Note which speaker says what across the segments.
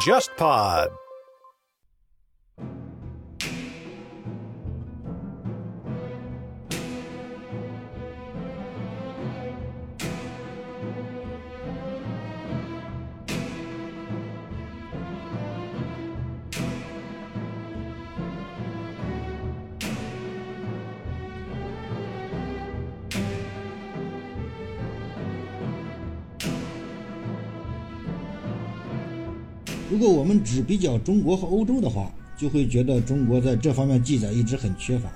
Speaker 1: JustPod。
Speaker 2: 如果我们只比较中国和欧洲的话，就会觉得中国在这方面记载一直很缺乏。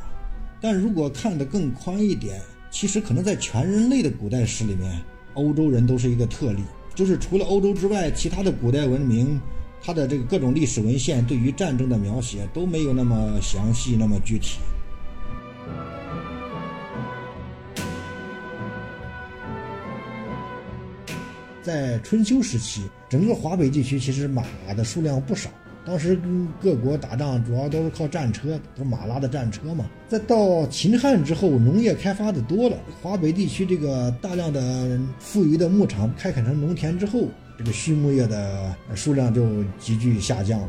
Speaker 2: 但如果看得更宽一点，其实可能在全人类的古代史里面，欧洲人都是一个特例。就是除了欧洲之外，其他的古代文明，它的这个各种历史文献对于战争的描写都没有那么详细、那么具体。在春秋时期，整个华北地区其实马的数量不少。当时跟各国打仗主要都是靠战车，都是马拉的战车嘛。再到秦汉之后，农业开发的多了，华北地区这个大量的富余的牧场开垦成农田之后，这个畜牧业的数量就急剧下降了。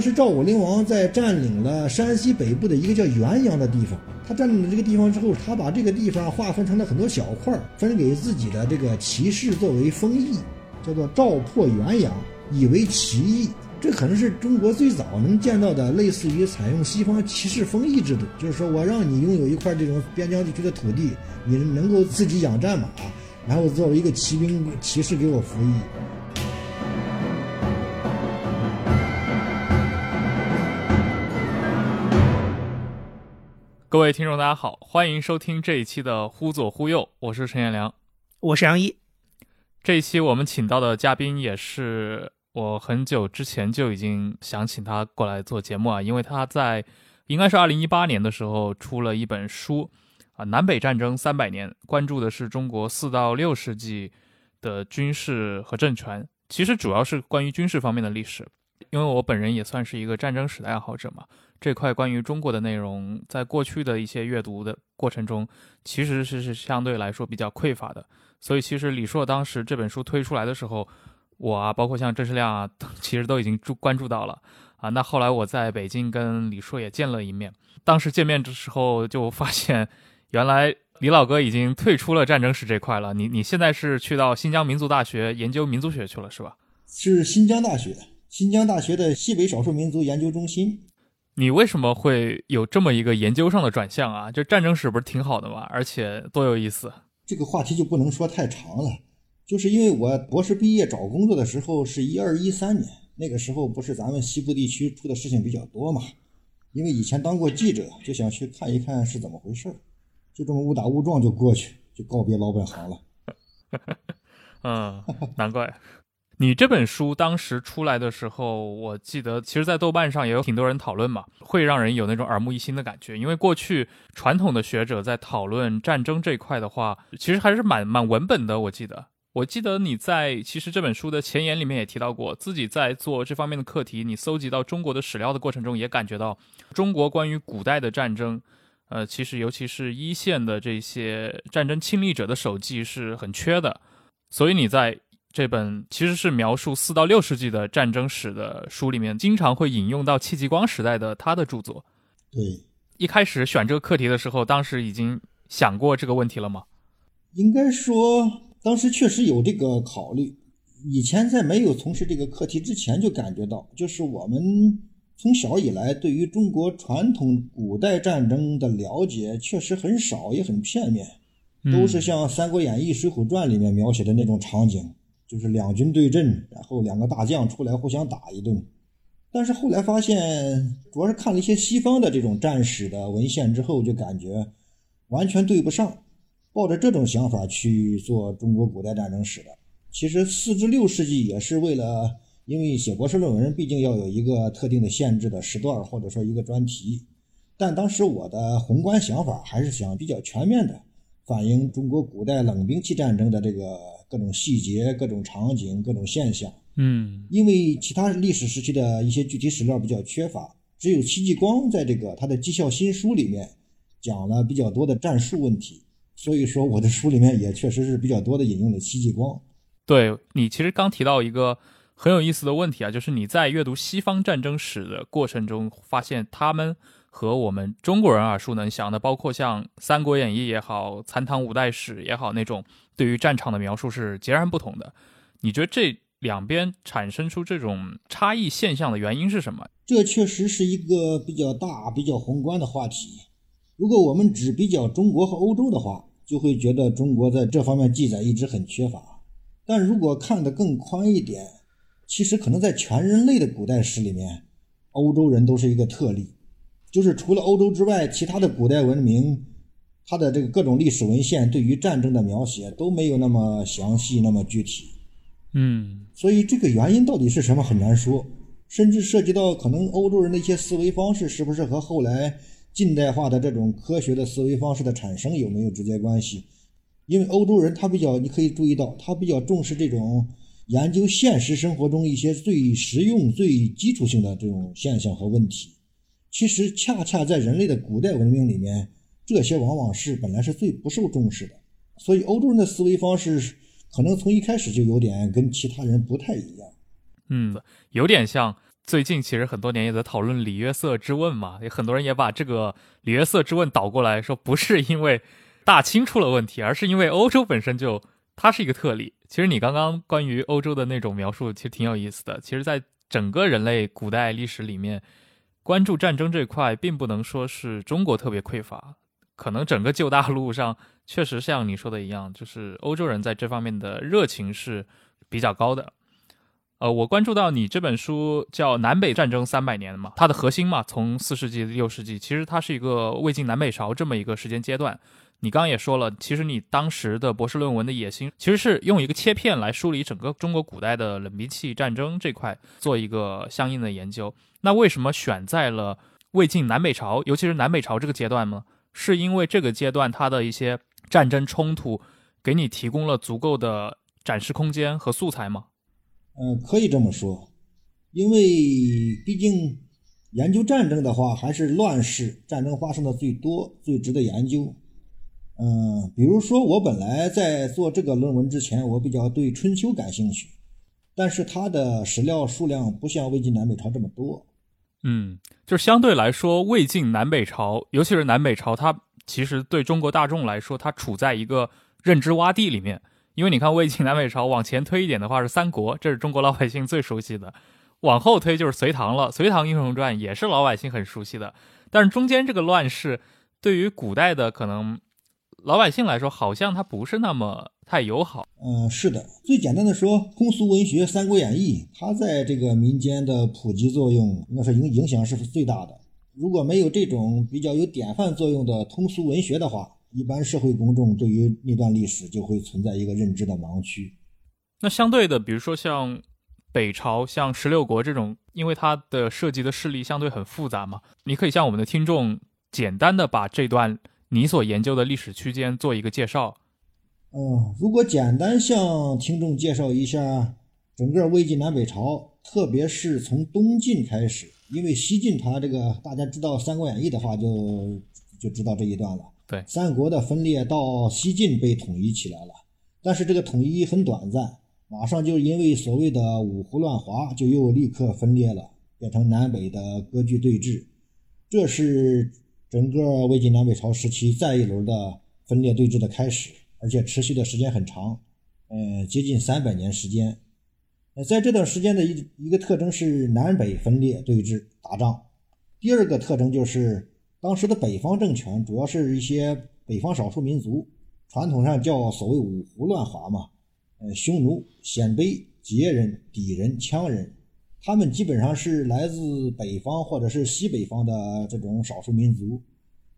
Speaker 2: 当时赵武灵王在占领了山西北部的一个叫原阳的地方。他占领了这个地方之后，他把这个地方划分成了很多小块，分给自己的这个骑士作为封邑，叫做赵破原阳，以为骑邑。这可能是中国最早能见到的类似于采用西方骑士封邑制度，就是说我让你拥有一块这种边疆地区的土地，你能够自己养战马，然后作为一个骑兵骑士给我服役。
Speaker 3: 各位听众，大家好，欢迎收听这一期的《忽左忽右》，我是陈彦良，
Speaker 4: 我是杨一。
Speaker 3: 这一期我们请到的嘉宾也是我很久之前就已经想请他过来做节目啊，因为他在应该是二零一八年的时候出了一本书啊，《南北战争三百年》，关注的是中国四到六世纪的军事和政权，其实主要是关于军事方面的历史。因为我本人也算是一个战争史的爱好者嘛，这块关于中国的内容，在过去的一些阅读的过程中，其实是是相对来说比较匮乏的。所以，其实李硕当时这本书推出来的时候，我啊，包括像郑世亮啊，其实都已经注关注到了啊。那后来我在北京跟李硕也见了一面，当时见面的时候就发现，原来李老哥已经退出了战争史这块了。你你现在是去到新疆民族大学研究民族学去了，是吧？
Speaker 2: 是新疆大学。新疆大学的西北少数民族研究中心，
Speaker 3: 你为什么会有这么一个研究上的转向啊？就战争史不是挺好的吗？而且多有意思。
Speaker 2: 这个话题就不能说太长了，就是因为我博士毕业找工作的时候是一二一三年，那个时候不是咱们西部地区出的事情比较多嘛？因为以前当过记者，就想去看一看是怎么回事儿，就这么误打误撞就过去，就告别老本行了。
Speaker 3: 嗯，难怪。你这本书当时出来的时候，我记得其实，在豆瓣上也有挺多人讨论嘛，会让人有那种耳目一新的感觉。因为过去传统的学者在讨论战争这一块的话，其实还是蛮蛮文本的。我记得，我记得你在其实这本书的前言里面也提到过，自己在做这方面的课题，你搜集到中国的史料的过程中，也感觉到中国关于古代的战争，呃，其实尤其是一线的这些战争亲历者的手记是很缺的，所以你在。这本其实是描述四到六世纪的战争史的书里面，经常会引用到戚继光时代的他的著作。
Speaker 2: 对，
Speaker 3: 一开始选这个课题的时候，当时已经想过这个问题了吗？
Speaker 2: 应该说，当时确实有这个考虑。以前在没有从事这个课题之前，就感觉到，就是我们从小以来对于中国传统古代战争的了解确实很少，也很片面，都是像《三国演义》《水浒传》里面描写的那种场景。就是两军对阵，然后两个大将出来互相打一顿。但是后来发现，主要是看了一些西方的这种战史的文献之后，就感觉完全对不上。抱着这种想法去做中国古代战争史的，其实四至六世纪也是为了，因为写博士论文毕竟要有一个特定的限制的时段或者说一个专题。但当时我的宏观想法还是想比较全面的反映中国古代冷兵器战争的这个。各种细节、各种场景、各种现象，
Speaker 3: 嗯，
Speaker 2: 因为其他历史时期的一些具体史料比较缺乏，只有戚继光在这个他的《绩效新书》里面讲了比较多的战术问题。所以说，我的书里面也确实是比较多的引用了戚继光。
Speaker 3: 对你其实刚提到一个很有意思的问题啊，就是你在阅读西方战争史的过程中，发现他们和我们中国人耳熟能详的，包括像《三国演义》也好，《残唐五代史》也好，那种对于战场的描述是截然不同的。你觉得这两边产生出这种差异现象的原因是什么？
Speaker 2: 这确实是一个比较大、比较宏观的话题。如果我们只比较中国和欧洲的话，就会觉得中国在这方面记载一直很缺乏。但如果看得更宽一点，其实可能在全人类的古代史里面，欧洲人都是一个特例。就是除了欧洲之外，其他的古代文明，它的这个各种历史文献对于战争的描写都没有那么详细、那么具体。
Speaker 3: 嗯，
Speaker 2: 所以这个原因到底是什么很难说，甚至涉及到可能欧洲人的一些思维方式是不是和后来近代化的这种科学的思维方式的产生有没有直接关系？因为欧洲人他比较，你可以注意到，他比较重视这种研究现实生活中一些最实用、最基础性的这种现象和问题。其实，恰恰在人类的古代文明里面，这些往往是本来是最不受重视的。所以，欧洲人的思维方式可能从一开始就有点跟其他人不太一样。
Speaker 3: 嗯，有点像最近其实很多年也在讨论里约瑟之问嘛，有很多人也把这个里约瑟之问倒过来说，不是因为。大清出了问题，而是因为欧洲本身就它是一个特例。其实你刚刚关于欧洲的那种描述，其实挺有意思的。其实，在整个人类古代历史里面，关注战争这块，并不能说是中国特别匮乏，可能整个旧大陆上确实像你说的一样，就是欧洲人在这方面的热情是比较高的。呃，我关注到你这本书叫《南北战争三百年》嘛，它的核心嘛，从四世纪六世纪，其实它是一个魏晋南北朝这么一个时间阶段。你刚刚也说了，其实你当时的博士论文的野心，其实是用一个切片来梳理整个中国古代的冷兵器战争这块，做一个相应的研究。那为什么选在了魏晋南北朝，尤其是南北朝这个阶段呢？是因为这个阶段它的一些战争冲突，给你提供了足够的展示空间和素材吗？
Speaker 2: 嗯，可以这么说，因为毕竟研究战争的话，还是乱世战争发生的最多，最值得研究。嗯，比如说我本来在做这个论文之前，我比较对春秋感兴趣，但是它的史料数量不像魏晋南北朝这么多。
Speaker 3: 嗯，就是相对来说，魏晋南北朝，尤其是南北朝，它其实对中国大众来说，它处在一个认知洼地里面。因为你看，魏晋南北朝往前推一点的话是三国，这是中国老百姓最熟悉的；往后推就是隋唐了，《隋唐英雄传》也是老百姓很熟悉的。但是中间这个乱世，对于古代的可能。老百姓来说，好像它不是那么太友好。
Speaker 2: 嗯，是的。最简单的说，通俗文学《三国演义》，它在这个民间的普及作用，应该说影影响是最大的。如果没有这种比较有典范作用的通俗文学的话，一般社会公众对于那段历史就会存在一个认知的盲区。
Speaker 3: 那相对的，比如说像北朝、像十六国这种，因为它的涉及的势力相对很复杂嘛，你可以向我们的听众简单的把这段。你所研究的历史区间做一个介绍。
Speaker 2: 嗯，如果简单向听众介绍一下整个魏晋南北朝，特别是从东晋开始，因为西晋它这个大家知道《三国演义》的话，就就知道这一段了。
Speaker 3: 对，
Speaker 2: 三国的分裂到西晋被统一起来了，但是这个统一很短暂，马上就因为所谓的五胡乱华，就又立刻分裂了，变成南北的割据对峙。这是。整个魏晋南北朝时期再一轮的分裂对峙的开始，而且持续的时间很长，嗯，接近三百年时间。呃，在这段时间的一一个特征是南北分裂对峙打仗，第二个特征就是当时的北方政权主要是一些北方少数民族，传统上叫所谓五胡乱华嘛，呃，匈奴、鲜卑、羯人、氐人、羌人。他们基本上是来自北方或者是西北方的这种少数民族，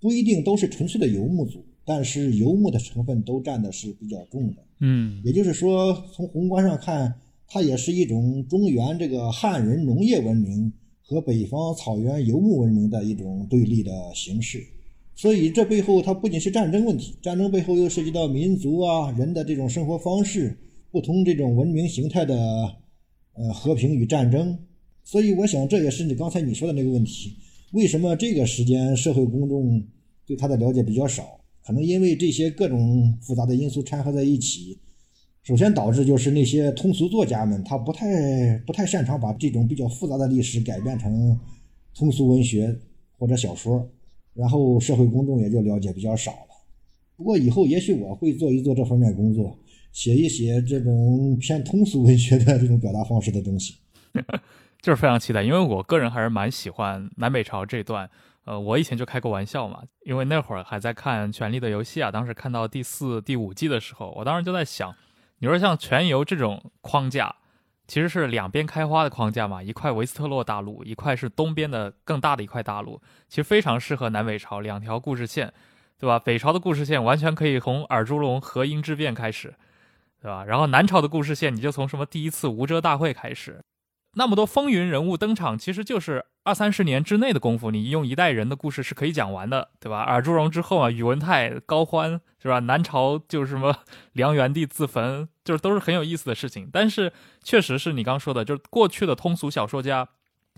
Speaker 2: 不一定都是纯粹的游牧族，但是游牧的成分都占的是比较重的。
Speaker 3: 嗯，
Speaker 2: 也就是说，从宏观上看，它也是一种中原这个汉人农业文明和北方草原游牧文明的一种对立的形式。所以这背后它不仅是战争问题，战争背后又涉及到民族啊人的这种生活方式、不同这种文明形态的。呃，和平与战争，所以我想这也是你刚才你说的那个问题：为什么这个时间社会公众对他的了解比较少。可能因为这些各种复杂的因素掺和在一起，首先导致就是那些通俗作家们他不太不太擅长把这种比较复杂的历史改编成通俗文学或者小说，然后社会公众也就了解比较少了。不过以后也许我会做一做这方面工作，写一写这种偏通俗文学的这种表达方式的东西。
Speaker 3: 就是非常期待，因为我个人还是蛮喜欢南北朝这段。呃，我以前就开过玩笑嘛，因为那会儿还在看《权力的游戏》啊，当时看到第四、第五季的时候，我当时就在想，你说像全游这种框架，其实是两边开花的框架嘛，一块维斯特洛大陆，一块是东边的更大的一块大陆，其实非常适合南北朝两条故事线，对吧？北朝的故事线完全可以从尔朱荣和英之变开始，对吧？然后南朝的故事线，你就从什么第一次无遮大会开始。那么多风云人物登场，其实就是二三十年之内的功夫，你用一代人的故事是可以讲完的，对吧？尔朱荣之后啊，宇文泰、高欢，是吧？南朝就是什么 梁元帝自焚，就是都是很有意思的事情。但是确实是你刚说的，就是过去的通俗小说家，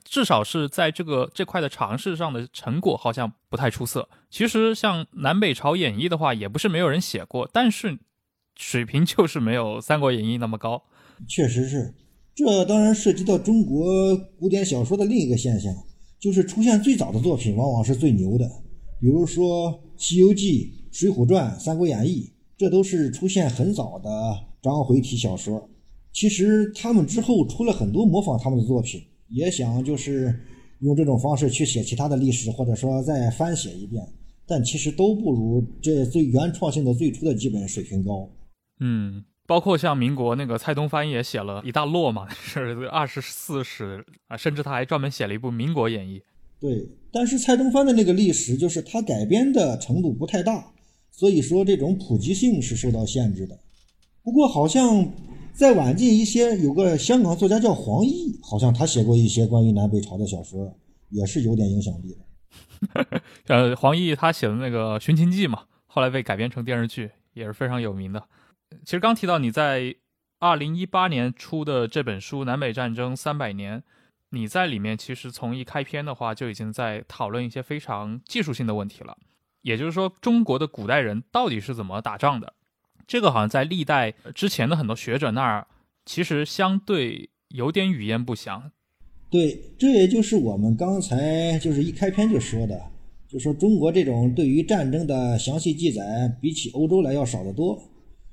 Speaker 3: 至少是在这个这块的尝试上的成果好像不太出色。其实像南北朝演义的话，也不是没有人写过，但是水平就是没有三国演义那么高。
Speaker 2: 确实是。这当然涉及到中国古典小说的另一个现象，就是出现最早的作品往往是最牛的。比如说《西游记》《水浒传》《三国演义》，这都是出现很早的章回体小说。其实他们之后出了很多模仿他们的作品，也想就是用这种方式去写其他的历史，或者说再翻写一遍，但其实都不如这最原创性的最初的几本水平高。
Speaker 3: 嗯。包括像民国那个蔡东藩也写了一大摞嘛，是二十四史啊，甚至他还专门写了一部《民国演义》。
Speaker 2: 对，但是蔡东藩的那个历史就是他改编的程度不太大，所以说这种普及性是受到限制的。不过好像再晚近一些，有个香港作家叫黄易，好像他写过一些关于南北朝的小说，也是有点影响力
Speaker 3: 的。呃，黄易他写的那个《寻秦记》嘛，后来被改编成电视剧，也是非常有名的。其实刚提到你在二零一八年出的这本书《南北战争三百年》，你在里面其实从一开篇的话就已经在讨论一些非常技术性的问题了。也就是说，中国的古代人到底是怎么打仗的？这个好像在历代之前的很多学者那儿，其实相对有点语焉不详。
Speaker 2: 对，这也就是我们刚才就是一开篇就说的，就说中国这种对于战争的详细记载，比起欧洲来要少得多。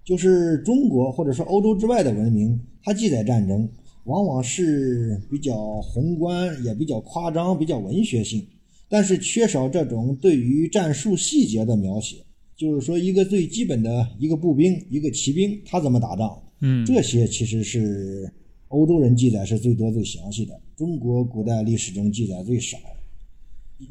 Speaker 2: 就是中国或者说欧洲之外的文明，它记载战争往往是比较宏观，也比较夸张，比较文学性，但是缺少这种对于战术细节的描写。就是说，一个最基本的一个步兵，一个骑兵，他怎么打仗？
Speaker 3: 嗯，
Speaker 2: 这些其实是欧洲人记载是最多最详细的，中国古代历史中记载最少。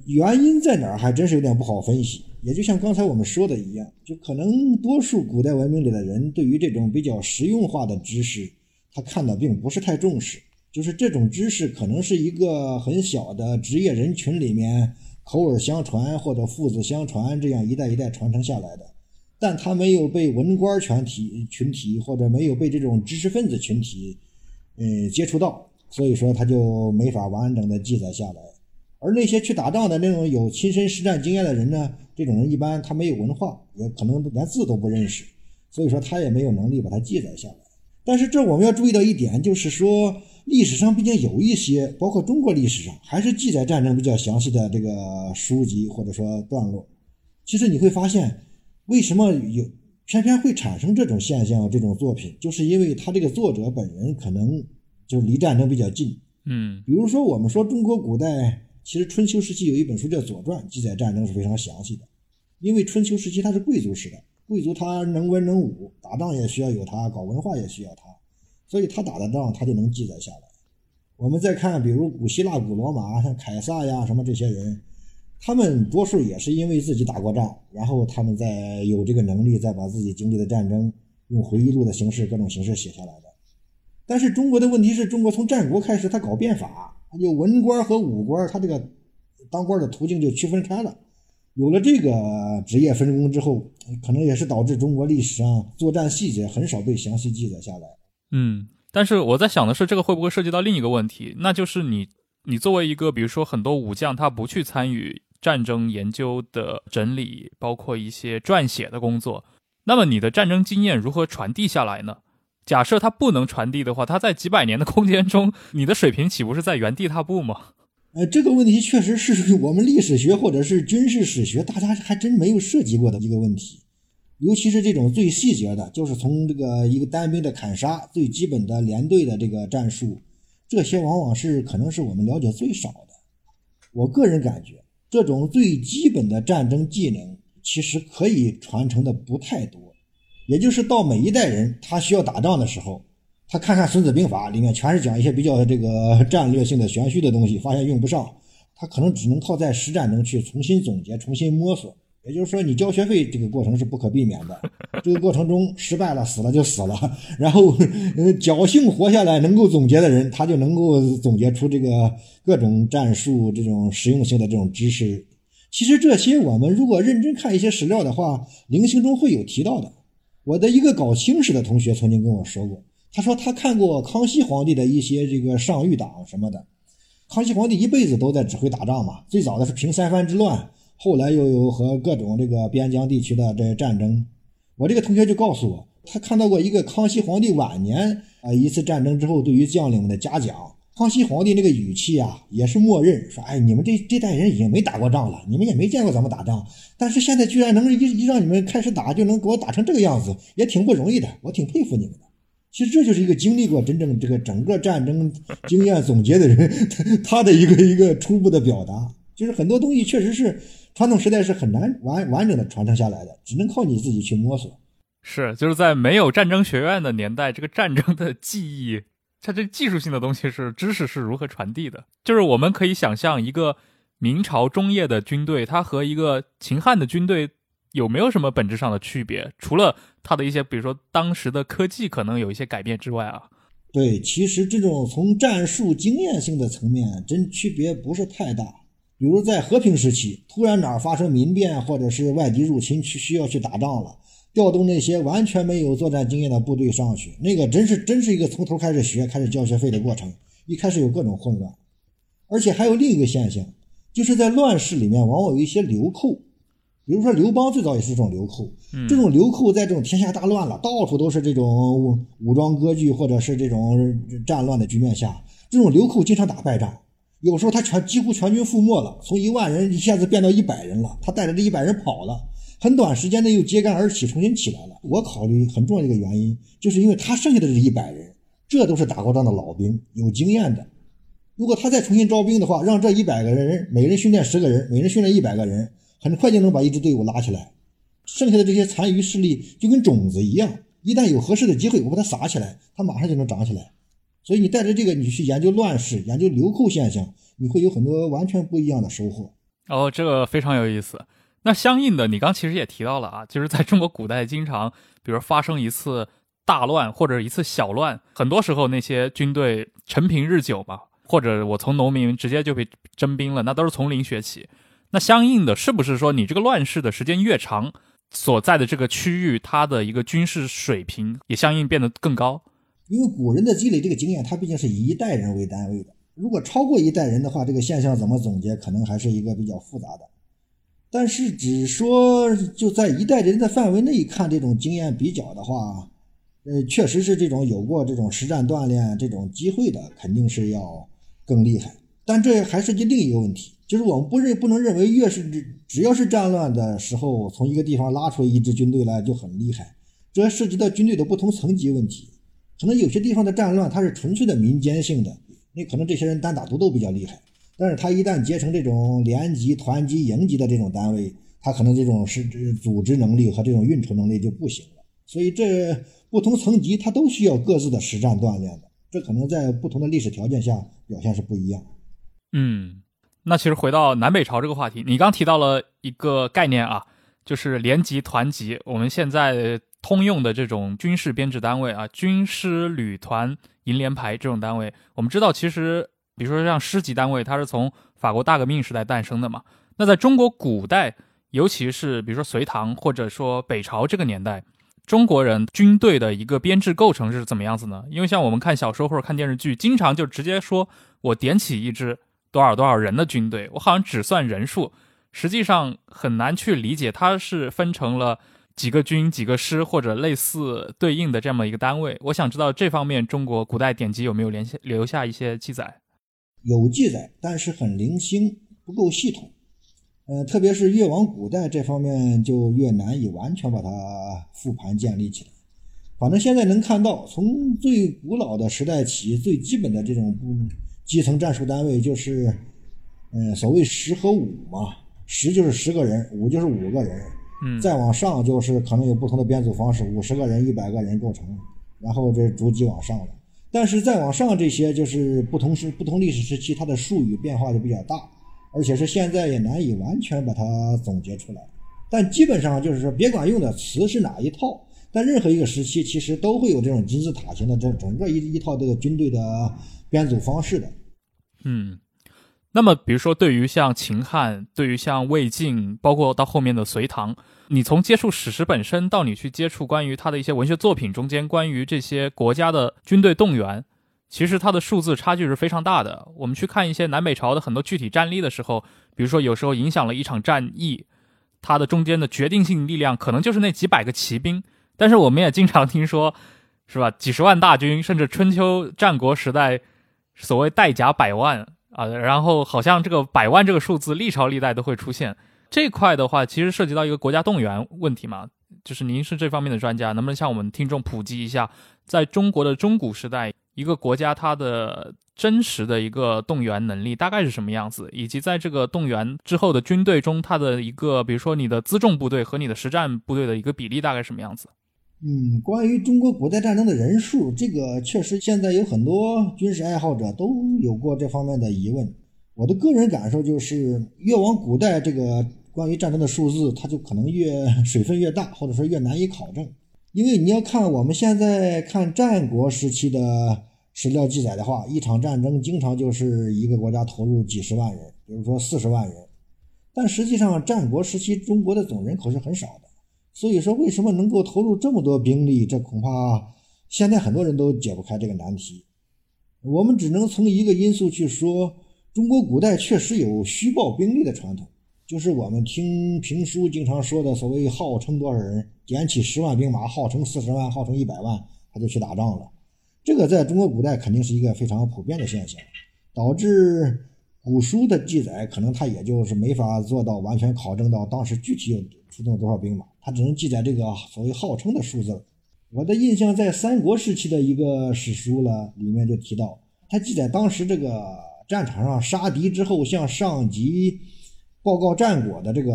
Speaker 2: 原因在哪儿？还真是有点不好分析。也就像刚才我们说的一样，就可能多数古代文明里的人对于这种比较实用化的知识，他看的并不是太重视。就是这种知识可能是一个很小的职业人群里面口耳相传或者父子相传这样一代一代传承下来的，但他没有被文官群体群体或者没有被这种知识分子群体，嗯接触到，所以说他就没法完整的记载下来。而那些去打仗的那种有亲身实战经验的人呢？这种人一般他没有文化，也可能连字都不认识，所以说他也没有能力把它记载下来。但是这我们要注意到一点，就是说历史上毕竟有一些，包括中国历史上还是记载战争比较详细的这个书籍或者说段落。其实你会发现，为什么有偏偏会产生这种现象？这种作品，就是因为他这个作者本人可能就离战争比较近。
Speaker 3: 嗯，
Speaker 2: 比如说我们说中国古代。其实春秋时期有一本书叫《左传》，记载战争是非常详细的。因为春秋时期它是贵族时代，贵族他能文能武，打仗也需要有他，搞文化也需要他，所以他打的仗他就能记载下来。我们再看，比如古希腊、古罗马，像凯撒呀什么这些人，他们多数也是因为自己打过仗，然后他们再有这个能力，再把自己经历的战争用回忆录的形式、各种形式写下来的。但是中国的问题是中国从战国开始，他搞变法。有文官和武官，他这个当官的途径就区分开了。有了这个职业分工之后，可能也是导致中国历史上作战细节很少被详细记载下来。
Speaker 3: 嗯，但是我在想的是，这个会不会涉及到另一个问题？那就是你，你作为一个，比如说很多武将，他不去参与战争研究的整理，包括一些撰写的工作。那么你的战争经验如何传递下来呢？假设它不能传递的话，它在几百年的空间中，你的水平岂不是在原地踏步吗？
Speaker 2: 呃，这个问题确实是我们历史学或者是军事史学，大家还真没有涉及过的一个问题。尤其是这种最细节的，就是从这个一个单兵的砍杀，最基本的连队的这个战术，这些往往是可能是我们了解最少的。我个人感觉，这种最基本的战争技能，其实可以传承的不太多。也就是到每一代人，他需要打仗的时候，他看看《孙子兵法》里面全是讲一些比较这个 战略性的玄虚的东西，发现用不上，他可能只能靠在实战中去重新总结、重新摸索。也就是说，你交学费这个过程是不可避免的，这个过程中失败了，死了就死了。然后，呃，侥幸活下来能够总结的人，他就能够总结出这个各种战术这种实用性的这种知识。其实这些我们如果认真看一些史料的话，零星中会有提到的。我的一个搞清史的同学曾经跟我说过，他说他看过康熙皇帝的一些这个上谕档什么的。康熙皇帝一辈子都在指挥打仗嘛，最早的是平三藩之乱，后来又有和各种这个边疆地区的这战争。我这个同学就告诉我，他看到过一个康熙皇帝晚年啊一次战争之后对于将领们的嘉奖。康熙皇帝那个语气啊，也是默认说：“哎，你们这这代人已经没打过仗了，你们也没见过咱们打仗，但是现在居然能一一让你们开始打，就能给我打成这个样子，也挺不容易的，我挺佩服你们的。其实这就是一个经历过真正这个整个战争经验总结的人，他的一个一个初步的表达。就是很多东西确实是传统时代是很难完完整的传承下来的，只能靠你自己去摸索。
Speaker 3: 是，就是在没有战争学院的年代，这个战争的记忆。它这技术性的东西是知识是如何传递的？就是我们可以想象一个明朝中叶的军队，它和一个秦汉的军队有没有什么本质上的区别？除了它的一些，比如说当时的科技可能有一些改变之外啊？
Speaker 2: 对，其实这种从战术经验性的层面，真区别不是太大。比如在和平时期，突然哪儿发生民变，或者是外敌入侵，去需要去打仗了。调动那些完全没有作战经验的部队上去，那个真是真是一个从头开始学、开始交学费的过程。一开始有各种混乱，而且还有另一个现象，就是在乱世里面往往有一些流寇，比如说刘邦最早也是这种流寇。这种流寇在这种天下大乱了，到处都是这种武装割据或者是这种战乱的局面下，这种流寇经常打败仗，有时候他全几乎全军覆没了，从一万人一下子变到一百人了，他带着这一百人跑了。很短时间内又揭竿而起，重新起来了。我考虑很重要的一个原因，就是因为他剩下的这一百人，这都是打过仗的老兵，有经验的。如果他再重新招兵的话，让这一百个人每人训练十个人，每人训练一百个人，很快就能把一支队伍拉起来。剩下的这些残余势力就跟种子一样，一旦有合适的机会，我把它撒起来，它马上就能长起来。所以你带着这个，你去研究乱世，研究流寇现象，你会有很多完全不一样的收获。
Speaker 3: 哦，这个非常有意思。那相应的，你刚其实也提到了啊，就是在中国古代，经常比如发生一次大乱或者一次小乱，很多时候那些军队陈平日久嘛，或者我从农民直接就被征兵了，那都是从零学起。那相应的，是不是说你这个乱世的时间越长，所在的这个区域，它的一个军事水平也相应变得更高？
Speaker 2: 因为古人的积累这个经验，它毕竟是以一代人为单位的，如果超过一代人的话，这个现象怎么总结，可能还是一个比较复杂的。但是，只说就在一代人的范围内看这种经验比较的话，呃，确实是这种有过这种实战锻炼这种机会的，肯定是要更厉害。但这还涉及另一个问题，就是我们不认不能认为越是只要是战乱的时候，从一个地方拉出一支军队来就很厉害。这涉及到军队的不同层级问题，可能有些地方的战乱它是纯粹的民间性的，那可能这些人单打独斗比较厉害。但是他一旦结成这种连级、团级、营级的这种单位，他可能这种是组织能力和这种运筹能力就不行了。所以这不同层级他都需要各自的实战锻炼的，这可能在不同的历史条件下表现是不一样。
Speaker 3: 嗯，那其实回到南北朝这个话题，你刚提到了一个概念啊，就是连级、团级。我们现在通用的这种军事编制单位啊，军师、旅团、营连排这种单位，我们知道其实。比如说像师级单位，它是从法国大革命时代诞生的嘛。那在中国古代，尤其是比如说隋唐或者说北朝这个年代，中国人军队的一个编制构成是怎么样子呢？因为像我们看小说或者看电视剧，经常就直接说我点起一支多少多少人的军队，我好像只算人数，实际上很难去理解，它是分成了几个军、几个师或者类似对应的这么一个单位。我想知道这方面中国古代典籍有没有联系留下一些记载？
Speaker 2: 有记载，但是很零星，不够系统。呃，特别是越往古代这方面就越难以完全把它复盘建立起来。反正现在能看到，从最古老的时代起，最基本的这种基层战术单位就是，嗯，所谓十和五嘛，十就是十个人，五就是五个人，
Speaker 3: 嗯，
Speaker 2: 再往上就是可能有不同的编组方式，五十个人、一百个人构成，然后这逐级往上了。但是再往上这些就是不同时、不同历史时期，它的术语变化就比较大。而且是现在也难以完全把它总结出来，但基本上就是说，别管用的词是哪一套，但任何一个时期其实都会有这种金字塔型的这整个一一套这个军队的编组方式的。
Speaker 3: 嗯，那么比如说对于像秦汉，对于像魏晋，包括到后面的隋唐，你从接触史实本身到你去接触关于他的一些文学作品中间关于这些国家的军队动员。其实它的数字差距是非常大的。我们去看一些南北朝的很多具体战例的时候，比如说有时候影响了一场战役，它的中间的决定性力量可能就是那几百个骑兵。但是我们也经常听说，是吧？几十万大军，甚至春秋战国时代所谓带甲百万啊，然后好像这个百万这个数字历朝历代都会出现。这块的话，其实涉及到一个国家动员问题嘛。就是您是这方面的专家，能不能向我们听众普及一下，在中国的中古时代？一个国家它的真实的一个动员能力大概是什么样子，以及在这个动员之后的军队中，它的一个比如说你的辎重部队和你的实战部队的一个比例大概什么样子？
Speaker 2: 嗯，关于中国古代战争的人数，这个确实现在有很多军事爱好者都有过这方面的疑问。我的个人感受就是，越往古代，这个关于战争的数字，它就可能越水分越大，或者说越难以考证。因为你要看我们现在看战国时期的史料记载的话，一场战争经常就是一个国家投入几十万人，比如说四十万人。但实际上，战国时期中国的总人口是很少的，所以说为什么能够投入这么多兵力，这恐怕现在很多人都解不开这个难题。我们只能从一个因素去说，中国古代确实有虚报兵力的传统。就是我们听评书经常说的所谓号称多少人，点起十万兵马，号称四十万，号称一百万，他就去打仗了。这个在中国古代肯定是一个非常普遍的现象，导致古书的记载可能他也就是没法做到完全考证到当时具体有出动多少兵马，他只能记载这个所谓号称的数字。我的印象在三国时期的一个史书了里面就提到，他记载当时这个战场上杀敌之后向上级。报告战果的这个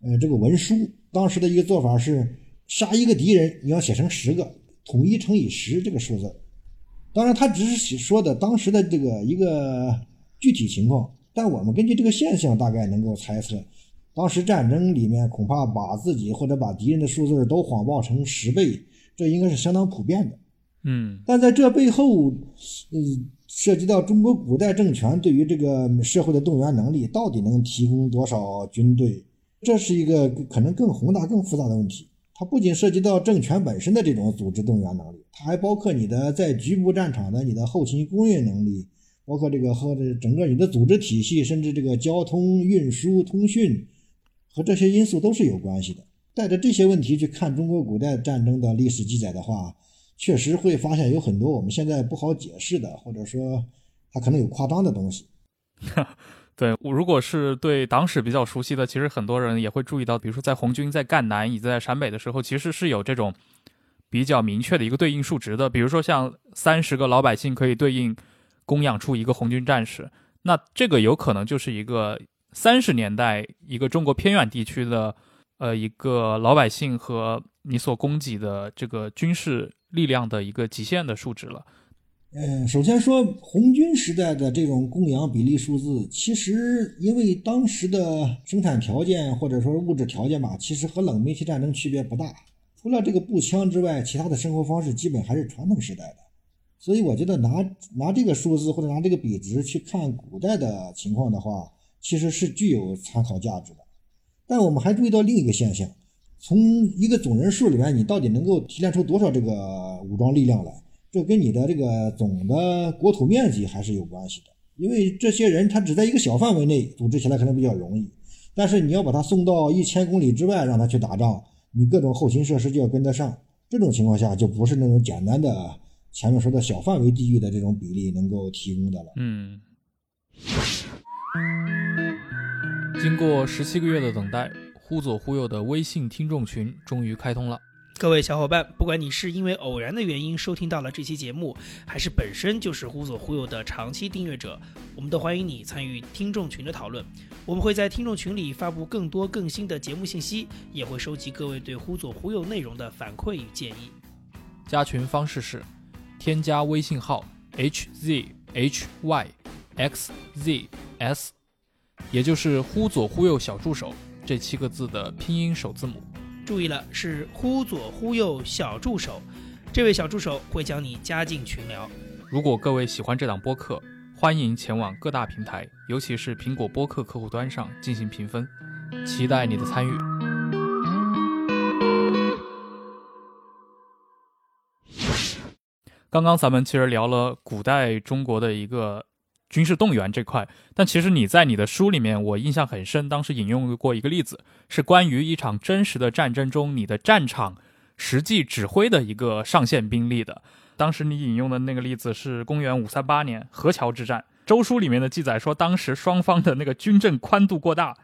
Speaker 2: 呃这个文书，当时的一个做法是杀一个敌人，你要写成十个，统一乘以十这个数字。当然，他只是说的当时的这个一个具体情况，但我们根据这个现象，大概能够猜测，当时战争里面恐怕把自己或者把敌人的数字都谎报成十倍，这应该是相当普遍的。
Speaker 3: 嗯，
Speaker 2: 但在这背后，嗯。涉及到中国古代政权对于这个社会的动员能力到底能提供多少军队，这是一个可能更宏大、更复杂的问题。它不仅涉及到政权本身的这种组织动员能力，它还包括你的在局部战场的你的后勤供应能力，包括这个和这整个你的组织体系，甚至这个交通运输、通讯和这些因素都是有关系的。带着这些问题去看中国古代战争的历史记载的话。确实会发现有很多我们现在不好解释的，或者说它可能有夸张的东西。
Speaker 3: 对，如果是对党史比较熟悉的，其实很多人也会注意到，比如说在红军在赣南以及在陕北的时候，其实是有这种比较明确的一个对应数值的。比如说像三十个老百姓可以对应供养出一个红军战士，那这个有可能就是一个三十年代一个中国偏远地区的呃一个老百姓和你所供给的这个军事。力量的一个极限的数值了。
Speaker 2: 嗯，首先说红军时代的这种供养比例数字，其实因为当时的生产条件或者说物质条件吧，其实和冷兵器战争区别不大。除了这个步枪之外，其他的生活方式基本还是传统时代的。所以我觉得拿拿这个数字或者拿这个比值去看古代的情况的话，其实是具有参考价值的。但我们还注意到另一个现象。从一个总人数里面，你到底能够提炼出多少这个武装力量来？这跟你的这个总的国土面积还是有关系的。因为这些人他只在一个小范围内组织起来可能比较容易，但是你要把他送到一千公里之外让他去打仗，你各种后勤设施就要跟得上。这种情况下就不是那种简单的前面说的小范围地域的这种比例能够提供的了。
Speaker 3: 嗯。经过十七个月的等待，忽左忽右的微信听众群终于开通了。
Speaker 1: 各位小伙伴，不管你是因为偶然的原因收听到了这期节目，还是本身就是忽左忽右的长期订阅者，我们都欢迎你参与听众群的讨论。我们会在听众群里发布更多更新的节目信息，也会收集各位对忽左忽右内容的反馈与建议。
Speaker 3: 加群方式是添加微信号 h z h y x z s，也就是忽左忽右小助手这七个字的拼音首字母。
Speaker 1: 注意了，是忽左忽右小助手，这位小助手会将你加进群聊。
Speaker 3: 如果各位喜欢这档播客，欢迎前往各大平台，尤其是苹果播客客户端上进行评分，期待你的参与。刚刚咱们其实聊了古代中国的一个。军事动员这块，但其实你在你的书里面，我印象很深，当时引用过一个例子，是关于一场真实的战争中，你的战场实际指挥的一个上线兵力的。当时你引用的那个例子是公元五三八年河桥之战，周书里面的记载说，当时双方的那个军阵宽度过大，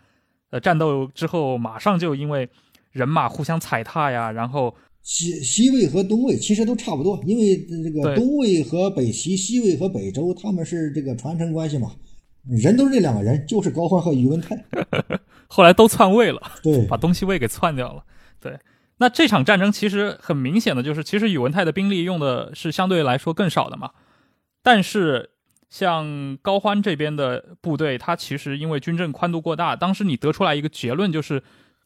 Speaker 3: 呃，战斗之后马上就因为人马互相踩踏呀，然后。
Speaker 2: 西西魏和东魏其实都差不多，因为这个东魏和北齐，西魏和北周他们是这个传承关系嘛，人都是这两个人，就是高欢和宇文泰，
Speaker 3: 后来都篡位了，
Speaker 2: 对，
Speaker 3: 把东西魏给篡掉了。对，那这场战争其实很明显的就是，其实宇文泰的兵力用的是相对来说更少的嘛，但是像高欢这边的部队，他其实因为军政宽度过大，当时你得出来一个结论就是。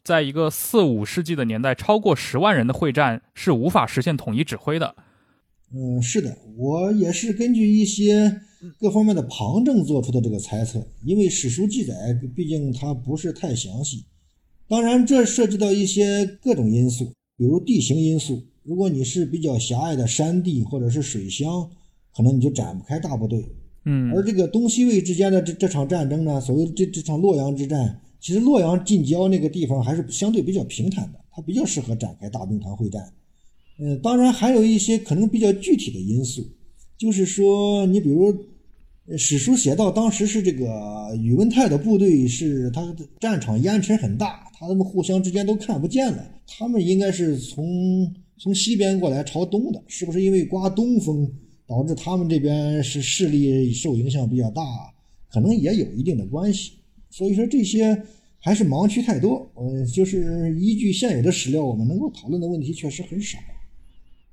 Speaker 3: 在一个四五世纪的年代，超过十万人的会战是无法实现统一指挥的。
Speaker 2: 嗯，是的，我也是根据一些各方面的旁证做出的这个猜测。因为史书记载毕竟它不是太详细，当然这涉及到一些各种因素，比如地形因素。如果你是比较狭隘的山地或者是水乡，可能你就展不开大部队。
Speaker 3: 嗯，
Speaker 2: 而这个东西魏之间的这这场战争呢，所谓这这场洛阳之战。其实洛阳近郊那个地方还是相对比较平坦的，它比较适合展开大兵团会战。呃，当然还有一些可能比较具体的因素，就是说，你比如史书写到，当时是这个宇文泰的部队是他的战场烟尘很大，他们互相之间都看不见了。他们应该是从从西边过来朝东的，是不是因为刮东风导致他们这边是势力受影响比较大？可能也有一定的关系。所以说这些。还是盲区太多，呃，就是依据现有的史料，我们能够讨论的问题确实很少。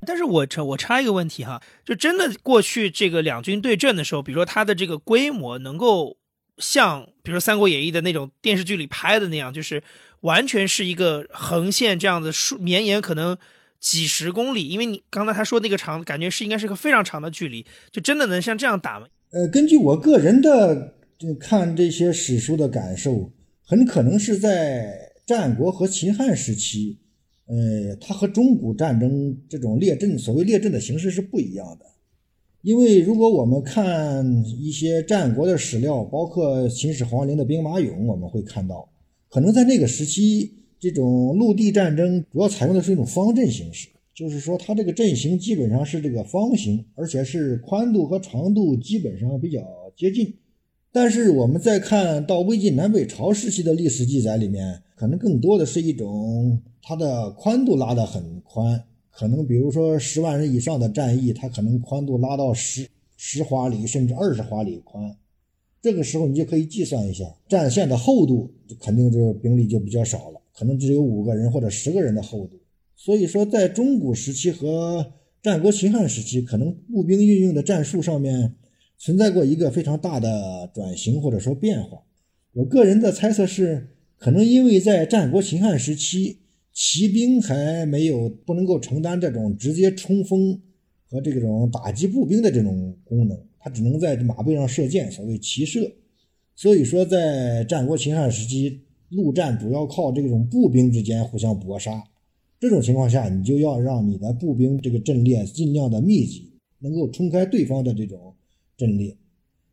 Speaker 1: 但是我插我插一个问题哈，就真的过去这个两军对阵的时候，比如说它的这个规模能够像，比如说《三国演义》的那种电视剧里拍的那样，就是完全是一个横线这样的数绵延可能几十公里，因为你刚才他说那个长，感觉是应该是个非常长的距离，就真的能像这样打吗？
Speaker 2: 呃，根据我个人的看这些史书的感受。很可能是在战国和秦汉时期，呃，它和中古战争这种列阵，所谓列阵的形式是不一样的。因为如果我们看一些战国的史料，包括秦始皇陵的兵马俑，我们会看到，可能在那个时期，这种陆地战争主要采用的是一种方阵形式，就是说它这个阵型基本上是这个方形，而且是宽度和长度基本上比较接近。但是我们再看到魏晋南北朝时期的历史记载里面，可能更多的是一种它的宽度拉得很宽，可能比如说十万人以上的战役，它可能宽度拉到十十华里甚至二十华里宽。这个时候你就可以计算一下战线的厚度，肯定这个兵力就比较少了，可能只有五个人或者十个人的厚度。所以说，在中古时期和战国秦汉时期，可能步兵运用的战术上面。存在过一个非常大的转型或者说变化，我个人的猜测是，可能因为在战国秦汉时期，骑兵还没有不能够承担这种直接冲锋和这种打击步兵的这种功能，它只能在马背上射箭，所谓骑射。所以说，在战国秦汉时期，陆战主要靠这种步兵之间互相搏杀，这种情况下，你就要让你的步兵这个阵列尽量的密集，能够冲开对方的这种。阵列，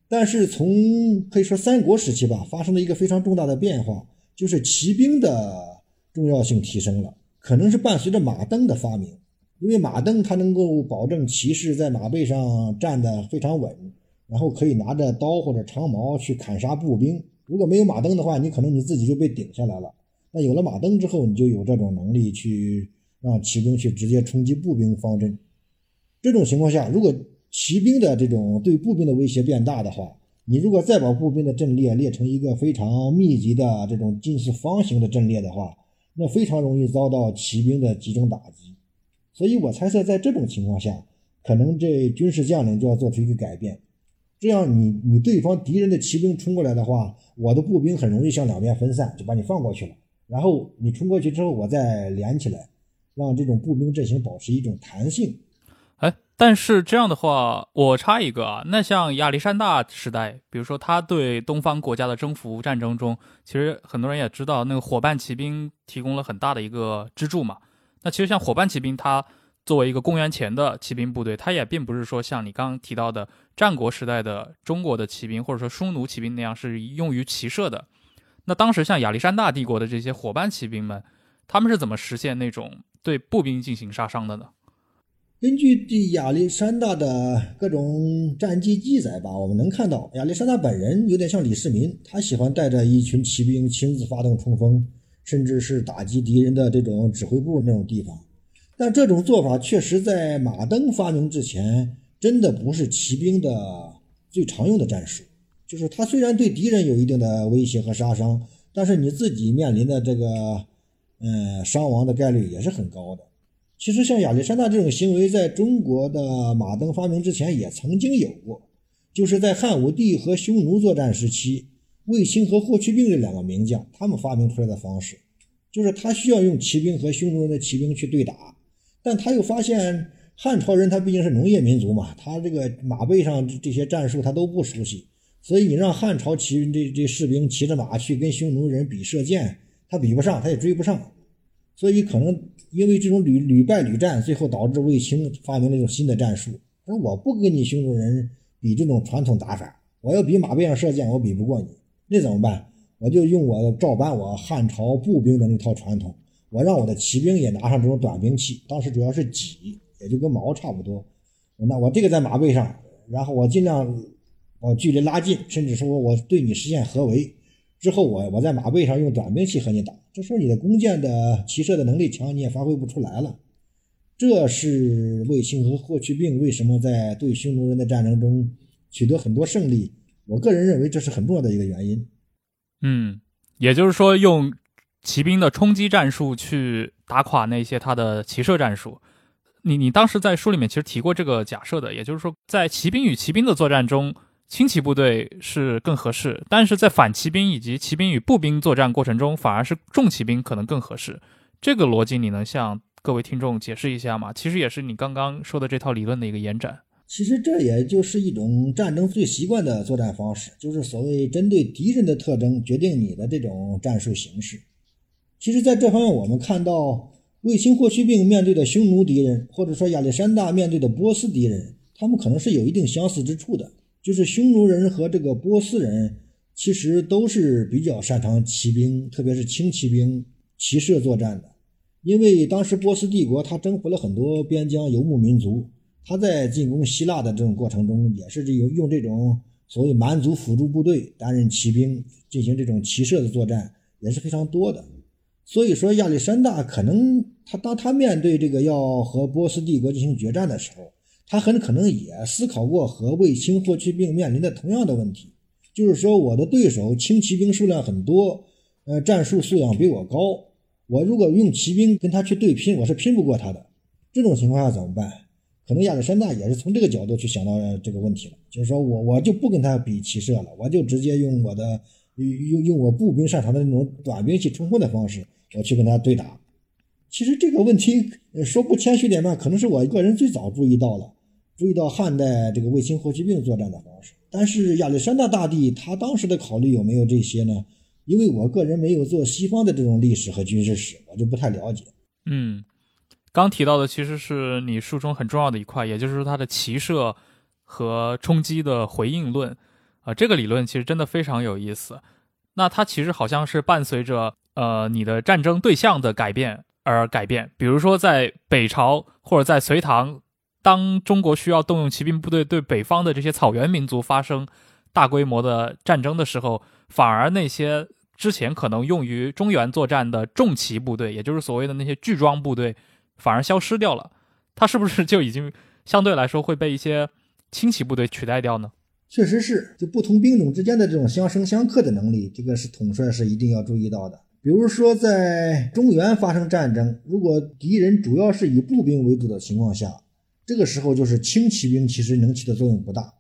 Speaker 2: 但是从可以说三国时期吧，发生了一个非常重大的变化，就是骑兵的重要性提升了，可能是伴随着马镫的发明，因为马镫它能够保证骑士在马背上站得非常稳，然后可以拿着刀或者长矛去砍杀步兵。如果没有马镫的话，你可能你自己就被顶下来了。那有了马镫之后，你就有这种能力去让骑兵去直接冲击步兵方阵。这种情况下，如果骑兵的这种对步兵的威胁变大的话，你如果再把步兵的阵列列成一个非常密集的这种近似方形的阵列的话，那非常容易遭到骑兵的集中打击。所以我猜测，在这种情况下，可能这军事将领就要做出一个改变，这样你你对方敌人的骑兵冲过来的话，我的步兵很容易向两边分散，就把你放过去了。然后你冲过去之后，我再连起来，让这种步兵阵型保持一种弹性。
Speaker 3: 但是这样的话，我插一个啊，那像亚历山大时代，比如说他对东方国家的征服战争中，其实很多人也知道，那个伙伴骑兵提供了很大的一个支柱嘛。那其实像伙伴骑兵，它作为一个公元前的骑兵部队，它也并不是说像你刚刚提到的战国时代的中国的骑兵，或者说匈奴骑兵那样是用于骑射的。那当时像亚历山大帝国的这些伙伴骑兵们，他们是怎么实现那种对步兵进行杀伤的呢？
Speaker 2: 根据对亚历山大的各种战绩记载吧，我们能看到亚历山大本人有点像李世民，他喜欢带着一群骑兵亲自发动冲锋，甚至是打击敌人的这种指挥部那种地方。但这种做法确实在马镫发明之前，真的不是骑兵的最常用的战术。就是他虽然对敌人有一定的威胁和杀伤，但是你自己面临的这个，嗯，伤亡的概率也是很高的。其实像亚历山大这种行为，在中国的马镫发明之前也曾经有过，就是在汉武帝和匈奴作战时期，卫青和霍去病这两个名将他们发明出来的方式，就是他需要用骑兵和匈奴人的骑兵去对打，但他又发现汉朝人他毕竟是农业民族嘛，他这个马背上这些战术他都不熟悉，所以你让汉朝骑这这士兵骑着马去跟匈奴人比射箭，他比不上，他也追不上。所以可能因为这种屡屡败屡战，最后导致卫青发明了一种新的战术。说我不跟你匈奴人比这种传统打法，我要比马背上射箭，我比不过你，那怎么办？我就用我照搬我汉朝步兵的那套传统，我让我的骑兵也拿上这种短兵器，当时主要是戟，也就跟矛差不多。那我这个在马背上，然后我尽量把距离拉近，甚至说我对你实现合围。之后我我在马背上用短兵器和你打，这时候你的弓箭的骑射的能力强，你也发挥不出来了。这是卫青和霍去病为什么在对匈奴人的战争中取得很多胜利。我个人认为这是很重要的一个原因。
Speaker 3: 嗯，也就是说用骑兵的冲击战术去打垮那些他的骑射战术。你你当时在书里面其实提过这个假设的，也就是说在骑兵与骑兵的作战中。轻骑部队是更合适，但是在反骑兵以及骑兵与步兵作战过程中，反而是重骑兵可能更合适。这个逻辑你能向各位听众解释一下吗？其实也是你刚刚说的这套理论的一个延展。
Speaker 2: 其实这也就是一种战争最习惯的作战方式，就是所谓针对敌人的特征决定你的这种战术形式。其实，在这方面，我们看到卫青、霍去病面对的匈奴敌人，或者说亚历山大面对的波斯敌人，他们可能是有一定相似之处的。就是匈奴人和这个波斯人，其实都是比较擅长骑兵，特别是轻骑兵骑射作战的。因为当时波斯帝国他征服了很多边疆游牧民族，他在进攻希腊的这种过程中，也是用用这种所谓蛮族辅助部队担任骑兵进行这种骑射的作战，也是非常多的。所以说，亚历山大可能他当他面对这个要和波斯帝国进行决战的时候。他很可能也思考过和卫青、霍去病面临的同样的问题，就是说我的对手轻骑兵数量很多，呃，战术素养比我高，我如果用骑兵跟他去对拼，我是拼不过他的。这种情况下怎么办？可能亚历山大也是从这个角度去想到这个问题了，就是说我我就不跟他比骑射了，我就直接用我的用用我步兵擅长的那种短兵器冲锋的方式，我去跟他对打。其实这个问题说不谦虚点吧，可能是我个人最早注意到了。注意到汉代这个卫青、霍去病作战的方式，但是亚历山大大帝他当时的考虑有没有这些呢？因为我个人没有做西方的这种历史和军事史，我就不太了解。
Speaker 3: 嗯，刚提到的其实是你书中很重要的一块，也就是说他的骑射和冲击的回应论啊，这个理论其实真的非常有意思。那它其实好像是伴随着呃你的战争对象的改变而改变。比如说在北朝或者在隋唐，当中国需要动用骑兵部队对北方的这些草原民族发生大规模的战争的时候，反而那些之前可能用于中原作战的重骑部队，也就是所谓的那些巨装部队，反而消失掉了。它是不是就已经相对来说会被一些轻骑部队取代掉呢？
Speaker 2: 确实是，就不同兵种之间的这种相生相克的能力，这个是统帅是一定要注意到的。比如说，在中原发生战争，如果敌人主要是以步兵为主的情况下，这个时候就是轻骑兵其实能起的作用不大，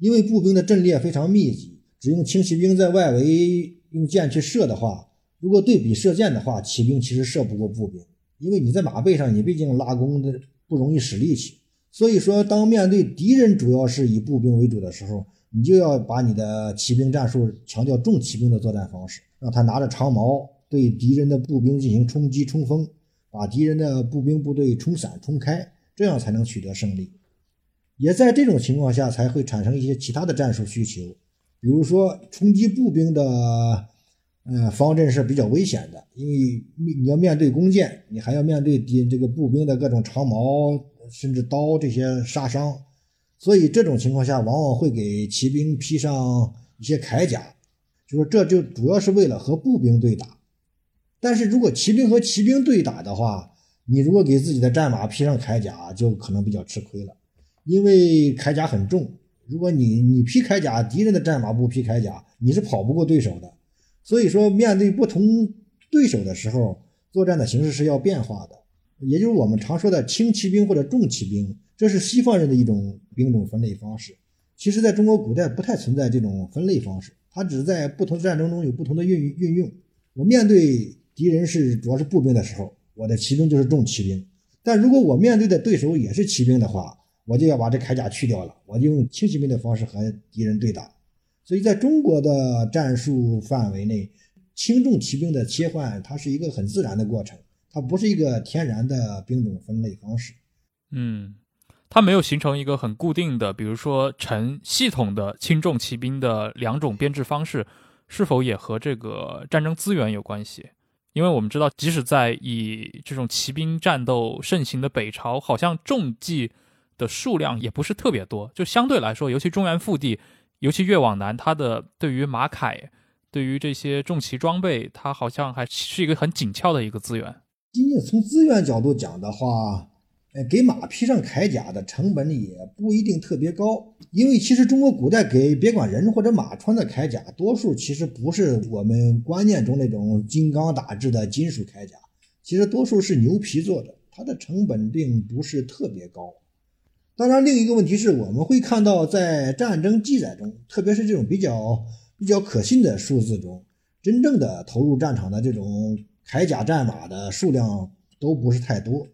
Speaker 2: 因为步兵的阵列非常密集，只用轻骑兵在外围用箭去射的话，如果对比射箭的话，骑兵其实射不过步兵，因为你在马背上，你毕竟拉弓的不容易使力气。所以说，当面对敌人主要是以步兵为主的时候，你就要把你的骑兵战术强调重骑兵的作战方式，让他拿着长矛对敌人的步兵进行冲击冲锋，把敌人的步兵部队冲散冲开，这样才能取得胜利。也在这种情况下才会产生一些其他的战术需求，比如说冲击步兵的，呃，方阵是比较危险的，因为你要面对弓箭，你还要面对敌这个步兵的各种长矛。甚至刀这些杀伤，所以这种情况下往往会给骑兵披上一些铠甲，就说这就主要是为了和步兵对打。但是如果骑兵和骑兵对打的话，你如果给自己的战马披上铠甲，就可能比较吃亏了，因为铠甲很重。如果你你披铠甲，敌人的战马不披铠甲，你是跑不过对手的。所以说，面对不同对手的时候，作战的形式是要变化的。也就是我们常说的轻骑兵或者重骑兵，这是西方人的一种兵种分类方式。其实，在中国古代不太存在这种分类方式，它只在不同战争中有不同的运运用。我面对敌人是主要是步兵的时候，我的骑兵就是重骑兵；但如果我面对的对手也是骑兵的话，我就要把这铠甲去掉了，我就用轻骑兵的方式和敌人对打。所以，在中国的战术范围内，轻重骑兵的切换，它是一个很自然的过程。它不是一个天然的兵种分类方式，
Speaker 3: 嗯，它没有形成一个很固定的，比如说成系统的轻重骑兵的两种编制方式，是否也和这个战争资源有关系？因为我们知道，即使在以这种骑兵战斗盛行的北朝，好像重骑的数量也不是特别多，就相对来说，尤其中原腹地，尤其越往南，它的对于马铠，对于这些重骑装备，它好像还是一个很紧俏的一个资源。
Speaker 2: 仅仅从资源角度讲的话，呃，给马披上铠甲的成本也不一定特别高，因为其实中国古代给别管人或者马穿的铠甲，多数其实不是我们观念中那种金刚打制的金属铠甲，其实多数是牛皮做的，它的成本并不是特别高。当然，另一个问题是我们会看到在战争记载中，特别是这种比较比较可信的数字中，真正的投入战场的这种。铠甲战马的数量都不是太多，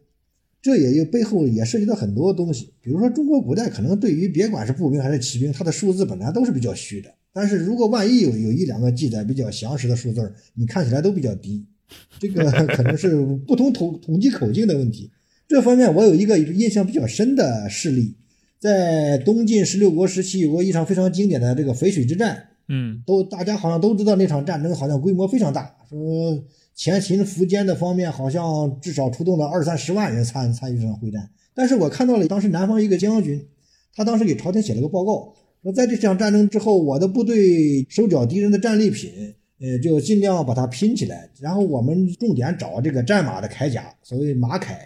Speaker 2: 这也有背后也涉及到很多东西。比如说，中国古代可能对于别管是步兵还是骑兵，它的数字本来都是比较虚的。但是如果万一有有一两个记载比较详实的数字，你看起来都比较低，这个 可能是不同统统计口径的问题。这方面我有一个印象比较深的事例，在东晋十六国时期有过一场非常经典的这个淝水之战。
Speaker 3: 嗯，
Speaker 2: 都大家好像都知道那场战争好像规模非常大，说。前秦苻坚的方面好像至少出动了二三十万人参参与这场会战，但是我看到了当时南方一个将军，他当时给朝廷写了个报告，说在这场战争之后，我的部队收缴敌人的战利品，呃，就尽量把它拼起来，然后我们重点找这个战马的铠甲，所谓马铠，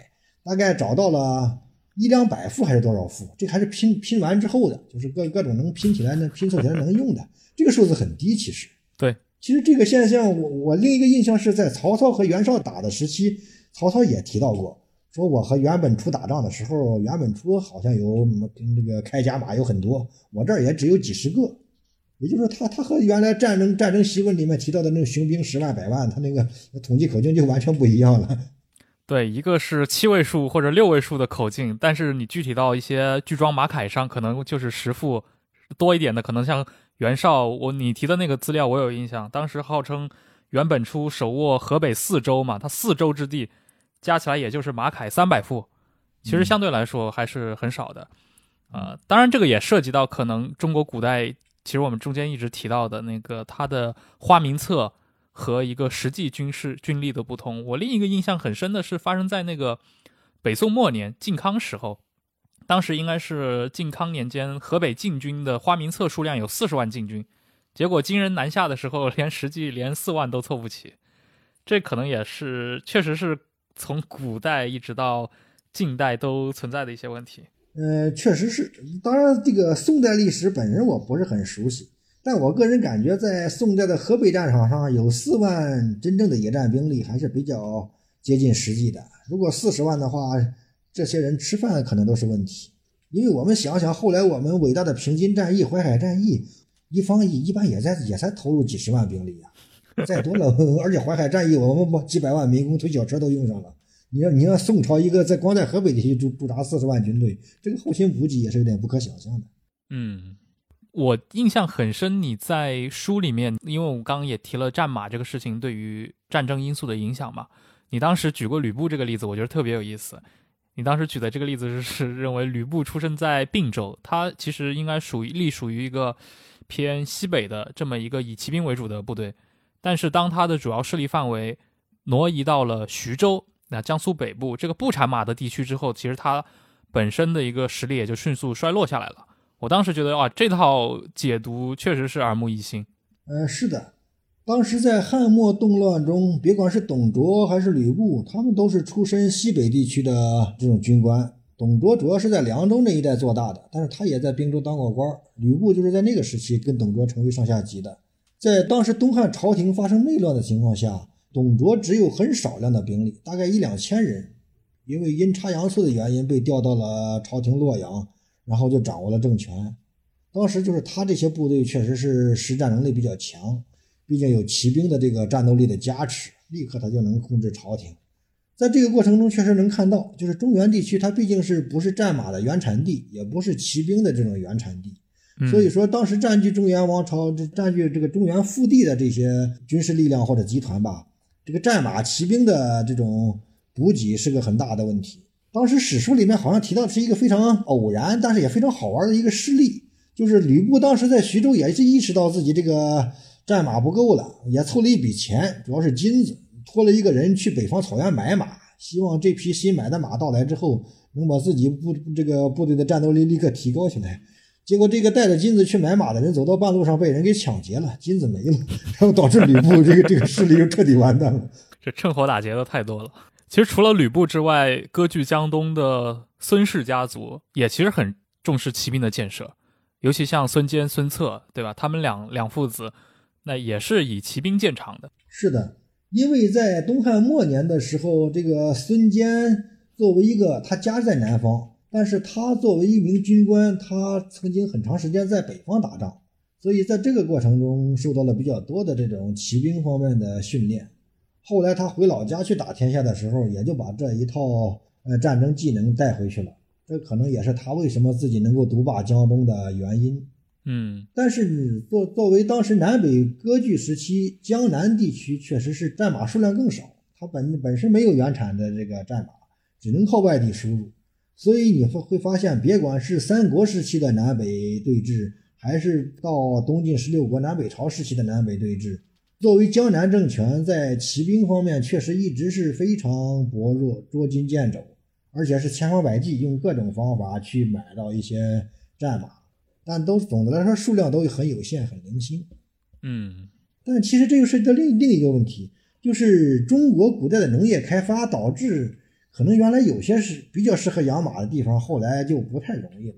Speaker 2: 大概找到了一两百副还是多少副？这还是拼拼完之后的，就是各各种能拼起来、能拼凑起来能用的，这个数字很低，其实
Speaker 3: 对。
Speaker 2: 其实这个现象，我我另一个印象是在曹操和袁绍打的时期，曹操也提到过，说我和袁本初打仗的时候，袁本初好像有这个铠甲马有很多，我这儿也只有几十个。也就是说，他他和原来战争战争檄文里面提到的那个雄兵十万百万，他那个统计口径就完全不一样了。
Speaker 3: 对，一个是七位数或者六位数的口径，但是你具体到一些巨装马铠上，可能就是十副多一点的，可能像。袁绍，我你提的那个资料我有印象，当时号称袁本初手握河北四州嘛，他四州之地加起来也就是马凯三百户，其实相对来说还是很少的，呃，当然这个也涉及到可能中国古代其实我们中间一直提到的那个他的花名册和一个实际军事军力的不同。我另一个印象很深的是发生在那个北宋末年靖康时候，当时应该是靖康年间，河北禁军的花名册数量有四十万禁军，结果金人南下的时候，连实际连四万都凑不齐。这可能也是确实是从古代一直到近代都存在的一些问题。
Speaker 2: 呃，确实是。当然，这个宋代历史本人我不是很熟悉，但我个人感觉，在宋代的河北战场上有四万真正的野战兵力还是比较接近实际的。如果四十万的话，这些人吃饭可能都是问题。因为我们想想，后来我们伟大的平津战役、淮海战役，一方一一般也在也才投入几十万兵力呀，再多了，而且淮海战役我们把几百万民工推小车都用上了。你让你让宋朝一个在光在河北地区驻驻扎四十万军队，这个后勤补给也是有点不可想象的。
Speaker 3: 嗯，我印象很深，你在书里面，因为我刚刚也提了战马这个事情对于战争因素的影响嘛，你当时举过吕布这个例子，我觉得特别有意思。你当时举的这个例子是是认为吕布出生在并州，他其实应该属于隶属于一个偏西北的这么一个以骑兵为主的部队，但是当他的主要势力范围挪移到了徐州。那江苏北部这个不产马的地区之后，其实他本身的一个实力也就迅速衰落下来了。我当时觉得，哇，这套解读确实是耳目一新。
Speaker 2: 呃，是的，当时在汉末动乱中，别管是董卓还是吕布，他们都是出身西北地区的这种军官。董卓主要是在凉州那一带做大的，但是他也在并州当过官。吕布就是在那个时期跟董卓成为上下级的。在当时东汉朝廷发生内乱的情况下。董卓只有很少量的兵力，大概一两千人，因为阴差阳错的原因被调到了朝廷洛阳，然后就掌握了政权。当时就是他这些部队确实是实战能力比较强，毕竟有骑兵的这个战斗力的加持，立刻他就能控制朝廷。在这个过程中，确实能看到，就是中原地区它毕竟是不是战马的原产地，也不是骑兵的这种原产地，所以说当时占据中原王朝、这占据这个中原腹地的这些军事力量或者集团吧。这个战马骑兵的这种补给是个很大的问题。当时史书里面好像提到是一个非常偶然，但是也非常好玩的一个事例，就是吕布当时在徐州也是意识到自己这个战马不够了，也凑了一笔钱，主要是金子，托了一个人去北方草原买马，希望这匹新买的马到来之后，能把自己部这个部队的战斗力立刻提高起来。结果，这个带着金子去买马的人走到半路上被人给抢劫了，金子没了，然后导致吕布这个这个势力就彻底完蛋了。
Speaker 3: 这趁火打劫的太多了。其实除了吕布之外，割据江东的孙氏家族也其实很重视骑兵的建设，尤其像孙坚、孙策，对吧？他们两两父子，那也是以骑兵见长的。
Speaker 2: 是的，因为在东汉末年的时候，这个孙坚作为一个他家在南方。但是他作为一名军官，他曾经很长时间在北方打仗，所以在这个过程中受到了比较多的这种骑兵方面的训练。后来他回老家去打天下的时候，也就把这一套呃战争技能带回去了。这可能也是他为什么自己能够独霸江东的原因。
Speaker 3: 嗯，
Speaker 2: 但是作作为当时南北割据时期，江南地区确实是战马数量更少，它本本身没有原产的这个战马，只能靠外地输入。所以你会会发现，别管是三国时期的南北对峙，还是到东晋十六国南北朝时期的南北对峙，作为江南政权，在骑兵方面确实一直是非常薄弱、捉襟见肘，而且是千方百计用各种方法去买到一些战马，但都总的来说数量都很有限、很零星。
Speaker 3: 嗯，
Speaker 2: 但其实这又涉及到另另一个问题，就是中国古代的农业开发导致。可能原来有些是比较适合养马的地方，后来就不太容易了。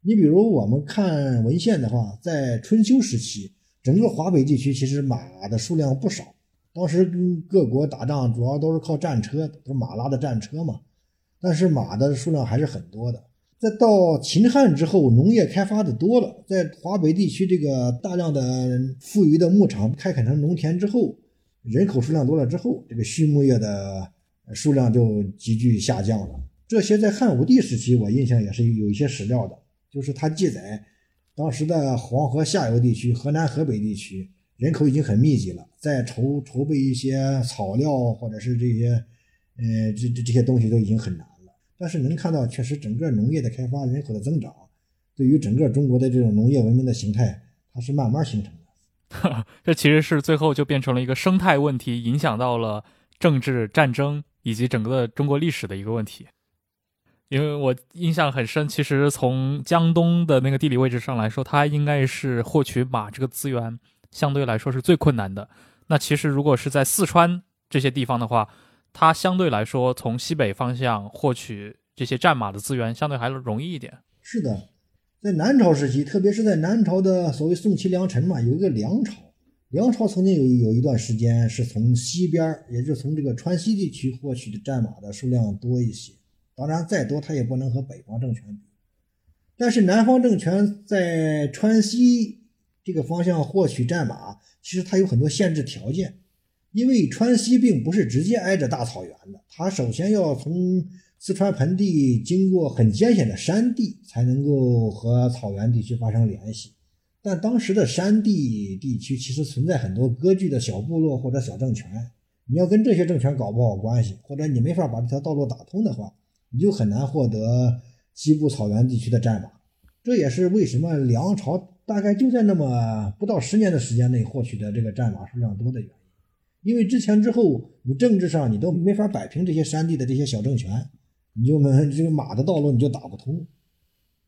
Speaker 2: 你比如我们看文献的话，在春秋时期，整个华北地区其实马的数量不少。当时跟各国打仗主要都是靠战车，都是马拉的战车嘛。但是马的数量还是很多的。再到秦汉之后，农业开发的多了，在华北地区这个大量的富余的牧场开垦成农田之后，人口数量多了之后，这个畜牧业的。数量就急剧下降了。这些在汉武帝时期，我印象也是有一些史料的，就是他记载，当时的黄河下游地区、河南、河北地区人口已经很密集了，在筹筹备一些草料或者是这些，呃，这这这些东西都已经很难。但是能看到，确实整个农业的开发、人口的增长，对于整个中国的这种农业文明的形态它是慢慢形成的。
Speaker 3: 这其实是最后就变成了一个生态问题，影响到了政治战争以及整个中国历史的一个问题。因为我印象很深，其实从江东的那个地理位置上来说，它应该是获取马这个资源相对来说是最困难的。那其实如果是在四川这些地方的话，它相对来说从西北方向获取这些战马的资源相对还容易一点。
Speaker 2: 是的，在南朝时期，特别是在南朝的所谓宋齐梁陈嘛，有一个梁朝，梁朝曾经有有一段时间是从西边，也就是从这个川西地区获取的战马的数量多一些。当然，再多它也不能和北方政权比。但是南方政权在川西这个方向获取战马，其实它有很多限制条件，因为川西并不是直接挨着大草原的，它首先要从四川盆地经过很艰险的山地，才能够和草原地区发生联系。但当时的山地地区其实存在很多割据的小部落或者小政权，你要跟这些政权搞不好关系，或者你没法把这条道路打通的话。你就很难获得西部草原地区的战马，这也是为什么梁朝大概就在那么不到十年的时间内获取的这个战马数量多的原因。因为之前之后，你政治上你都没法摆平这些山地的这些小政权，你就没这个马的道路你就打不通。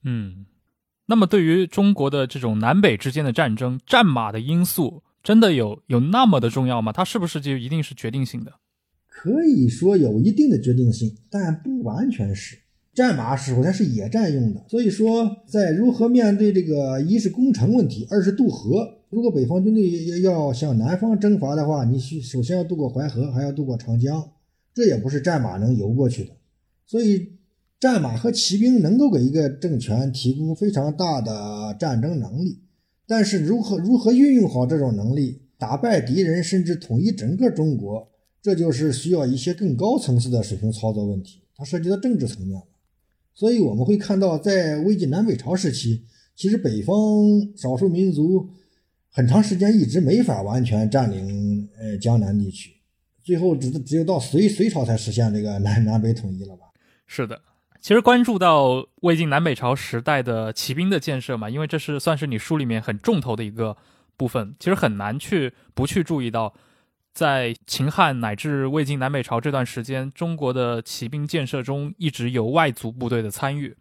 Speaker 3: 嗯，那么对于中国的这种南北之间的战争，战马的因素真的有有那么的重要吗？它是不是就一定是决定性的？
Speaker 2: 可以说有一定的决定性，但不完全是。战马首先是野战用的，所以说在如何面对这个一是攻城问题，二是渡河。如果北方军队要向南方征伐的话，你需首先要渡过淮河，还要渡过长江，这也不是战马能游过去的。所以，战马和骑兵能够给一个政权提供非常大的战争能力，但是如何如何运用好这种能力，打败敌人，甚至统一整个中国。这就是需要一些更高层次的水平操作问题，它涉及到政治层面了。所以我们会看到，在魏晋南北朝时期，其实北方少数民族很长时间一直没法完全占领呃江南地区，最后只只有到隋隋朝才实现这个南南北统一了吧？
Speaker 3: 是的，其实关注到魏晋南北朝时代的骑兵的建设嘛，因为这是算是你书里面很重头的一个部分，其实很难去不去注意到。在秦汉乃至魏晋南北朝这段时间，中国的骑兵建设中一直有外族部队的参与。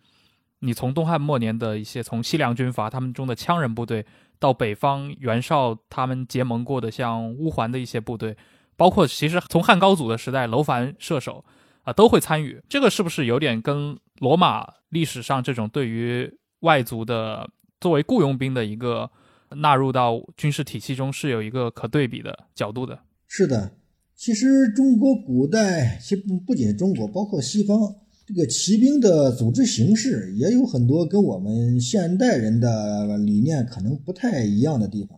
Speaker 3: 你从东汉末年的一些从西凉军阀他们中的羌人部队，到北方袁绍他们结盟过的像乌桓的一些部队，包括其实从汉高祖的时代楼烦射手啊都会参与。这个是不是有点跟罗马历史上这种对于外族的作为雇佣兵的一个纳入到军事体系中是有一个可对比的角度的？
Speaker 2: 是的，其实中国古代，其实不不仅中国，包括西方，这个骑兵的组织形式也有很多跟我们现代人的理念可能不太一样的地方。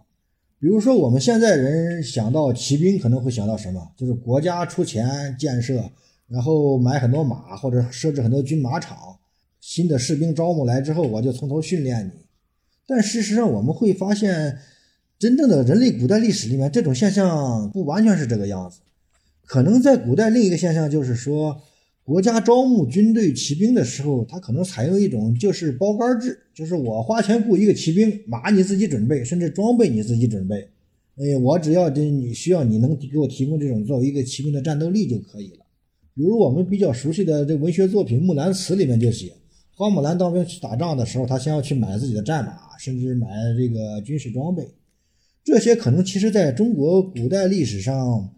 Speaker 2: 比如说，我们现在人想到骑兵，可能会想到什么？就是国家出钱建设，然后买很多马，或者设置很多军马场，新的士兵招募来之后，我就从头训练你。但事实上，我们会发现。真正的人类古代历史里面，这种现象不完全是这个样子。可能在古代，另一个现象就是说，国家招募军队骑兵的时候，他可能采用一种就是包干制，就是我花钱雇一个骑兵，马你自己准备，甚至装备你自己准备。哎，我只要这你需要，你能给我提供这种作为一个骑兵的战斗力就可以了。比如我们比较熟悉的这文学作品《木兰辞》里面就写，花木兰当兵去打仗的时候，他先要去买自己的战马，甚至买这个军事装备。这些可能其实在中国古代历史上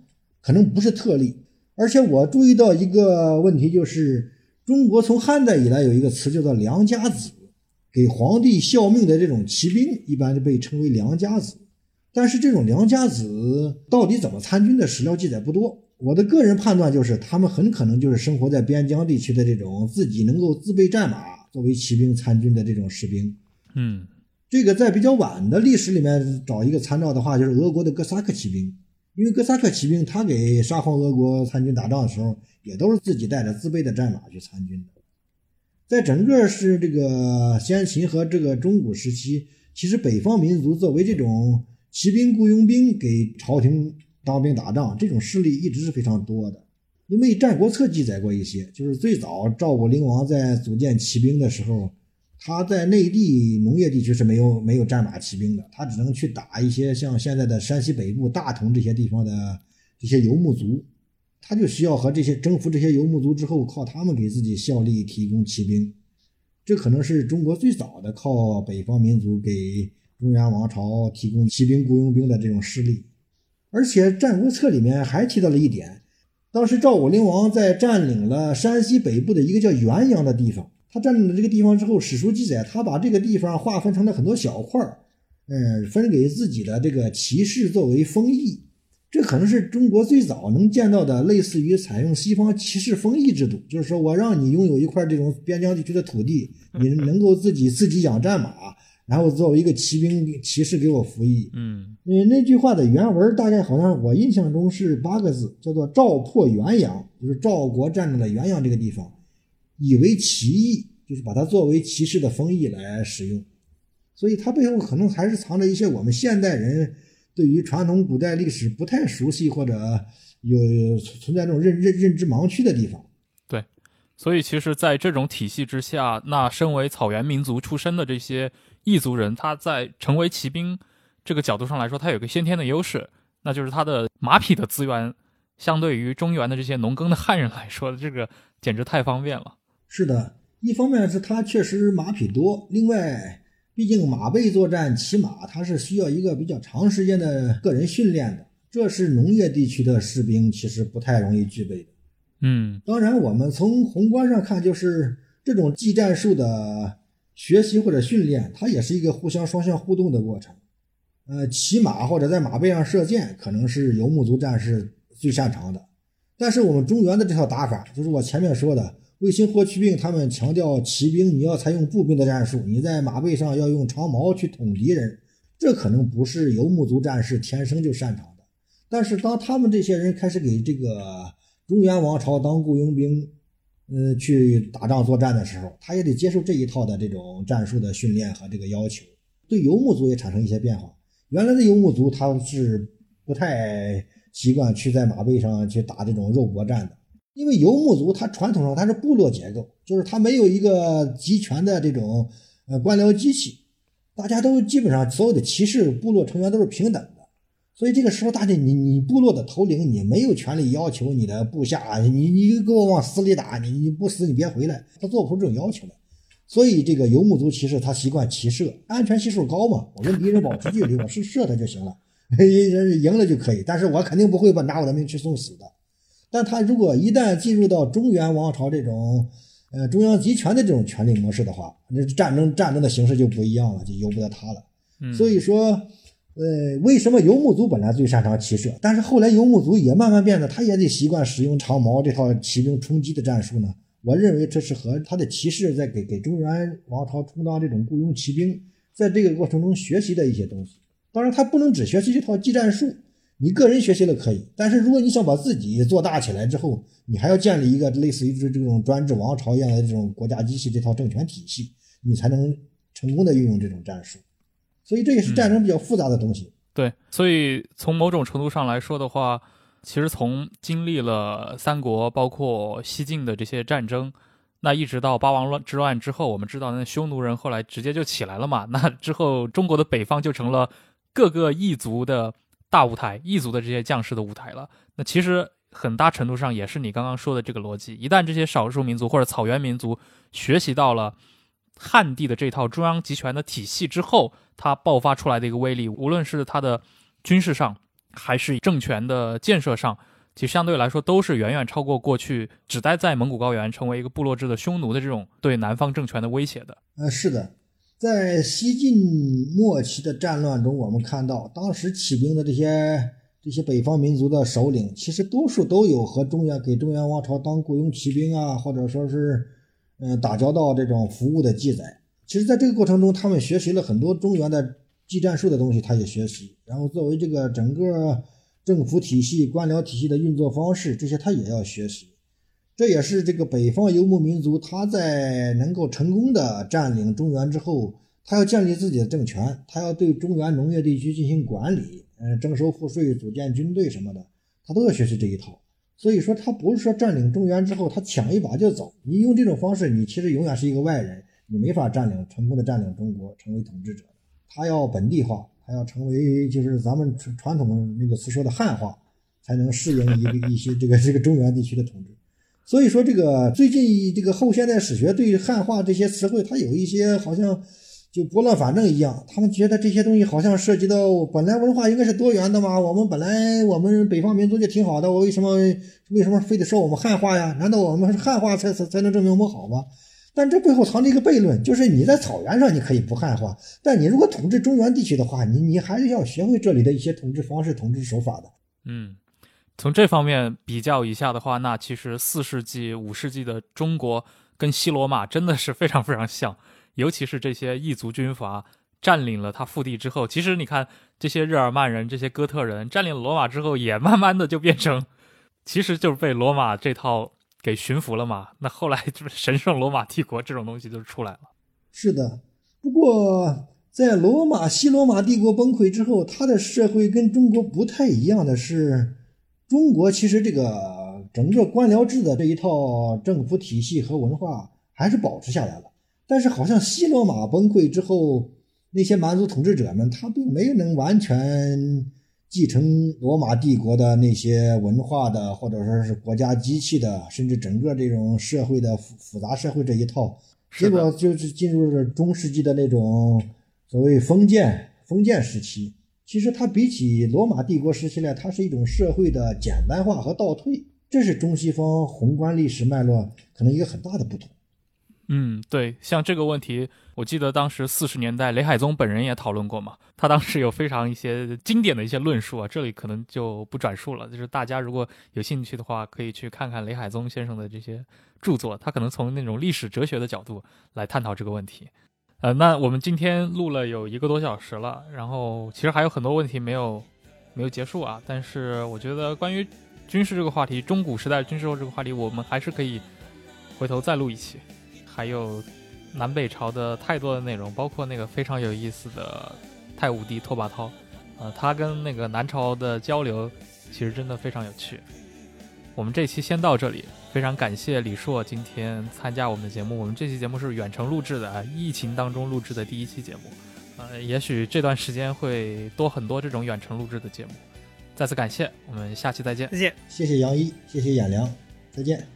Speaker 2: 可能不是特例，而且我注意到一个问题，就是中国从汉代以来有一个词叫做“良家子”，给皇帝效命的这种骑兵一般就被称为良家子。但是这种良家子到底怎么参军的史料记载不多。我的个人判断就是，他们很可能就是生活在边疆地区的这种自己能够自备战马作为骑兵参军的这种士兵。
Speaker 3: 嗯。
Speaker 2: 这个在比较晚的历史里面找一个参照的话，就是俄国的哥萨克骑兵，因为哥萨克骑兵他给沙皇俄国参军打仗的时候，也都是自己带着自备的战马去参军的。在整个是这个先秦和这个中古时期，其实北方民族作为这种骑兵雇佣兵给朝廷当兵打仗，这种势力一直是非常多的。因为《战国策》记载过一些，就是最早赵武灵王在组建骑兵的时候。他在内地农业地区是没有没有战马骑兵的，他只能去打一些像现在的山西北部大同这些地方的这些游牧族，他就需要和这些征服这些游牧族之后，靠他们给自己效力提供骑兵。这可能是中国最早的靠北方民族给中原王朝提供骑兵雇佣兵的这种势力。而且《战国策》里面还提到了一点，当时赵武灵王在占领了山西北部的一个叫原阳的地方。他占领了这个地方之后，史书记载，他把这个地方划分成了很多小块儿，嗯，分给自己的这个骑士作为封邑。这可能是中国最早能见到的类似于采用西方骑士封邑制度，就是说我让你拥有一块这种边疆地区的土地，你能够自己自己养战马，然后作为一个骑兵骑士给我服役。
Speaker 3: 嗯，
Speaker 2: 那那句话的原文大概好像我印象中是八个字，叫做“赵破元阳”，就是赵国占领了元阳这个地方。以为骑役，就是把它作为骑士的封邑来使用，所以它背后可能还是藏着一些我们现代人对于传统古代历史不太熟悉或者有存在这种认认认知盲区的地方。
Speaker 3: 对，所以其实，在这种体系之下，那身为草原民族出身的这些异族人，他在成为骑兵这个角度上来说，他有个先天的优势，那就是他的马匹的资源，相对于中原的这些农耕的汉人来说，这个简直太方便了。
Speaker 2: 是的，一方面是他确实马匹多，另外，毕竟马背作战骑马，他是需要一个比较长时间的个人训练的，这是农业地区的士兵其实不太容易具备的。
Speaker 3: 嗯，
Speaker 2: 当然，我们从宏观上看，就是这种技战术的学习或者训练，它也是一个互相双向互动的过程。呃，骑马或者在马背上射箭，可能是游牧族战士最擅长的，但是我们中原的这套打法，就是我前面说的。卫青、霍去病他们强调骑兵你要采用步兵的战术，你在马背上要用长矛去捅敌人，这可能不是游牧族战士天生就擅长的。但是当他们这些人开始给这个中原王朝当雇佣兵，呃，去打仗作战的时候，他也得接受这一套的这种战术的训练和这个要求，对游牧族也产生一些变化。原来的游牧族他是不太习惯去在马背上去打这种肉搏战的。因为游牧族它传统上它是部落结构，就是它没有一个集权的这种呃官僚机器，大家都基本上所有的骑士部落成员都是平等的，所以这个时候大家你你部落的头领你没有权利要求你的部下你你给我往死里打你你不死你别回来，他做不出这种要求来，所以这个游牧族骑士他习惯骑射，安全系数高嘛，我跟敌人保持距离，我是射他就行了，赢了就可以，但是我肯定不会把拿我的命去送死的。但他如果一旦进入到中原王朝这种，呃中央集权的这种权力模式的话，那战争战争的形式就不一样了，就由不得他了。所以说，呃，为什么游牧族本来最擅长骑射，但是后来游牧族也慢慢变得，他也得习惯使用长矛这套骑兵冲击的战术呢？我认为这是和他的骑士在给给中原王朝充当这种雇佣骑兵，在这个过程中学习的一些东西。当然，他不能只学习这套技战术。你个人学习了可以，但是如果你想把自己做大起来之后，你还要建立一个类似于这这种专制王朝一样的这种国家机器这套政权体系，你才能成功的运用这种战术。所以这也是战争比较复杂的东西。
Speaker 3: 对，所以从某种程度上来说的话，其实从经历了三国包括西晋的这些战争，那一直到八王乱之乱之后，我们知道那匈奴人后来直接就起来了嘛，那之后中国的北方就成了各个异族的。大舞台，异族的这些将士的舞台了。那其实很大程度上也是你刚刚说的这个逻辑。一旦这些少数民族或者草原民族学习到了汉地的这套中央集权的体系之后，它爆发出来的一个威力，无论是它的军事上还是政权的建设上，其实相对来说都是远远超过过去只待在蒙古高原成为一个部落制的匈奴的这种对南方政权的威胁的。
Speaker 2: 呃，是的。在西晋末期的战乱中，我们看到当时起兵的这些这些北方民族的首领，其实多数都有和中原给中原王朝当雇佣骑兵啊，或者说是嗯打交道这种服务的记载。其实，在这个过程中，他们学习了很多中原的技战术的东西，他也学习。然后，作为这个整个政府体系、官僚体系的运作方式，这些他也要学习。这也是这个北方游牧民族，他在能够成功的占领中原之后，他要建立自己的政权，他要对中原农业地区进行管理，呃，征收赋税、组建军队什么的，他都要学习这一套。所以说，他不是说占领中原之后，他抢一把就走。你用这种方式，你其实永远是一个外人，你没法占领成功的占领中国，成为统治者。他要本地化，他要成为就是咱们传传统那个词说的汉化，才能适应一个一些这个这个中原地区的统治。所以说，这个最近这个后现代史学对汉化这些词汇，它有一些好像就拨乱反正一样。他们觉得这些东西好像涉及到本来文化应该是多元的嘛，我们本来我们北方民族就挺好的，我为什么为什么非得说我们汉化呀？难道我们汉化才才才能证明我们好吗？但这背后藏着一个悖论，就是你在草原上你可以不汉化，但你如果统治中原地区的话，你你还是要学会这里的一些统治方式、统治手法的。
Speaker 3: 嗯。从这方面比较一下的话，那其实四世纪、五世纪的中国跟西罗马真的是非常非常像，尤其是这些异族军阀占领了他腹地之后，其实你看这些日耳曼人、这些哥特人占领了罗马之后，也慢慢的就变成，其实就是被罗马这套给驯服了嘛。那后来就是 神圣罗马帝国这种东西就出来了。
Speaker 2: 是的，不过在罗马西罗马帝国崩溃之后，他的社会跟中国不太一样的是。中国其实这个整个官僚制的这一套政府体系和文化还是保持下来了，但是好像西罗马崩溃之后，那些蛮族统治者们他并没能完全继承罗马帝国的那些文化的，或者说是国家机器的，甚至整个这种社会的复复杂社会这一套，结果就是进入了中世纪的那种所谓封建封建时期。其实它比起罗马帝国时期来，它是一种社会的简单化和倒退，这是中西方宏观历史脉络可能一个很大的不同。
Speaker 3: 嗯，对，像这个问题，我记得当时四十年代雷海宗本人也讨论过嘛，他当时有非常一些经典的一些论述啊，这里可能就不转述了。就是大家如果有兴趣的话，可以去看看雷海宗先生的这些著作，他可能从那种历史哲学的角度来探讨这个问题。呃，那我们今天录了有一个多小时了，然后其实还有很多问题没有没有结束啊。但是我觉得关于军事这个话题，中古时代军事这个话题，我们还是可以回头再录一期。还有南北朝的太多的内容，包括那个非常有意思的太武帝拓跋焘，呃，他跟那个南朝的交流其实真的非常有趣。我们这期先到这里。非常感谢李硕今天参加我们的节目。我们这期节目是远程录制的，疫情当中录制的第一期节目。呃，也许这段时间会多很多这种远程录制的节目。再次感谢，我们下期再见。
Speaker 1: 再见，
Speaker 2: 谢谢杨一，谢谢雅良，再见。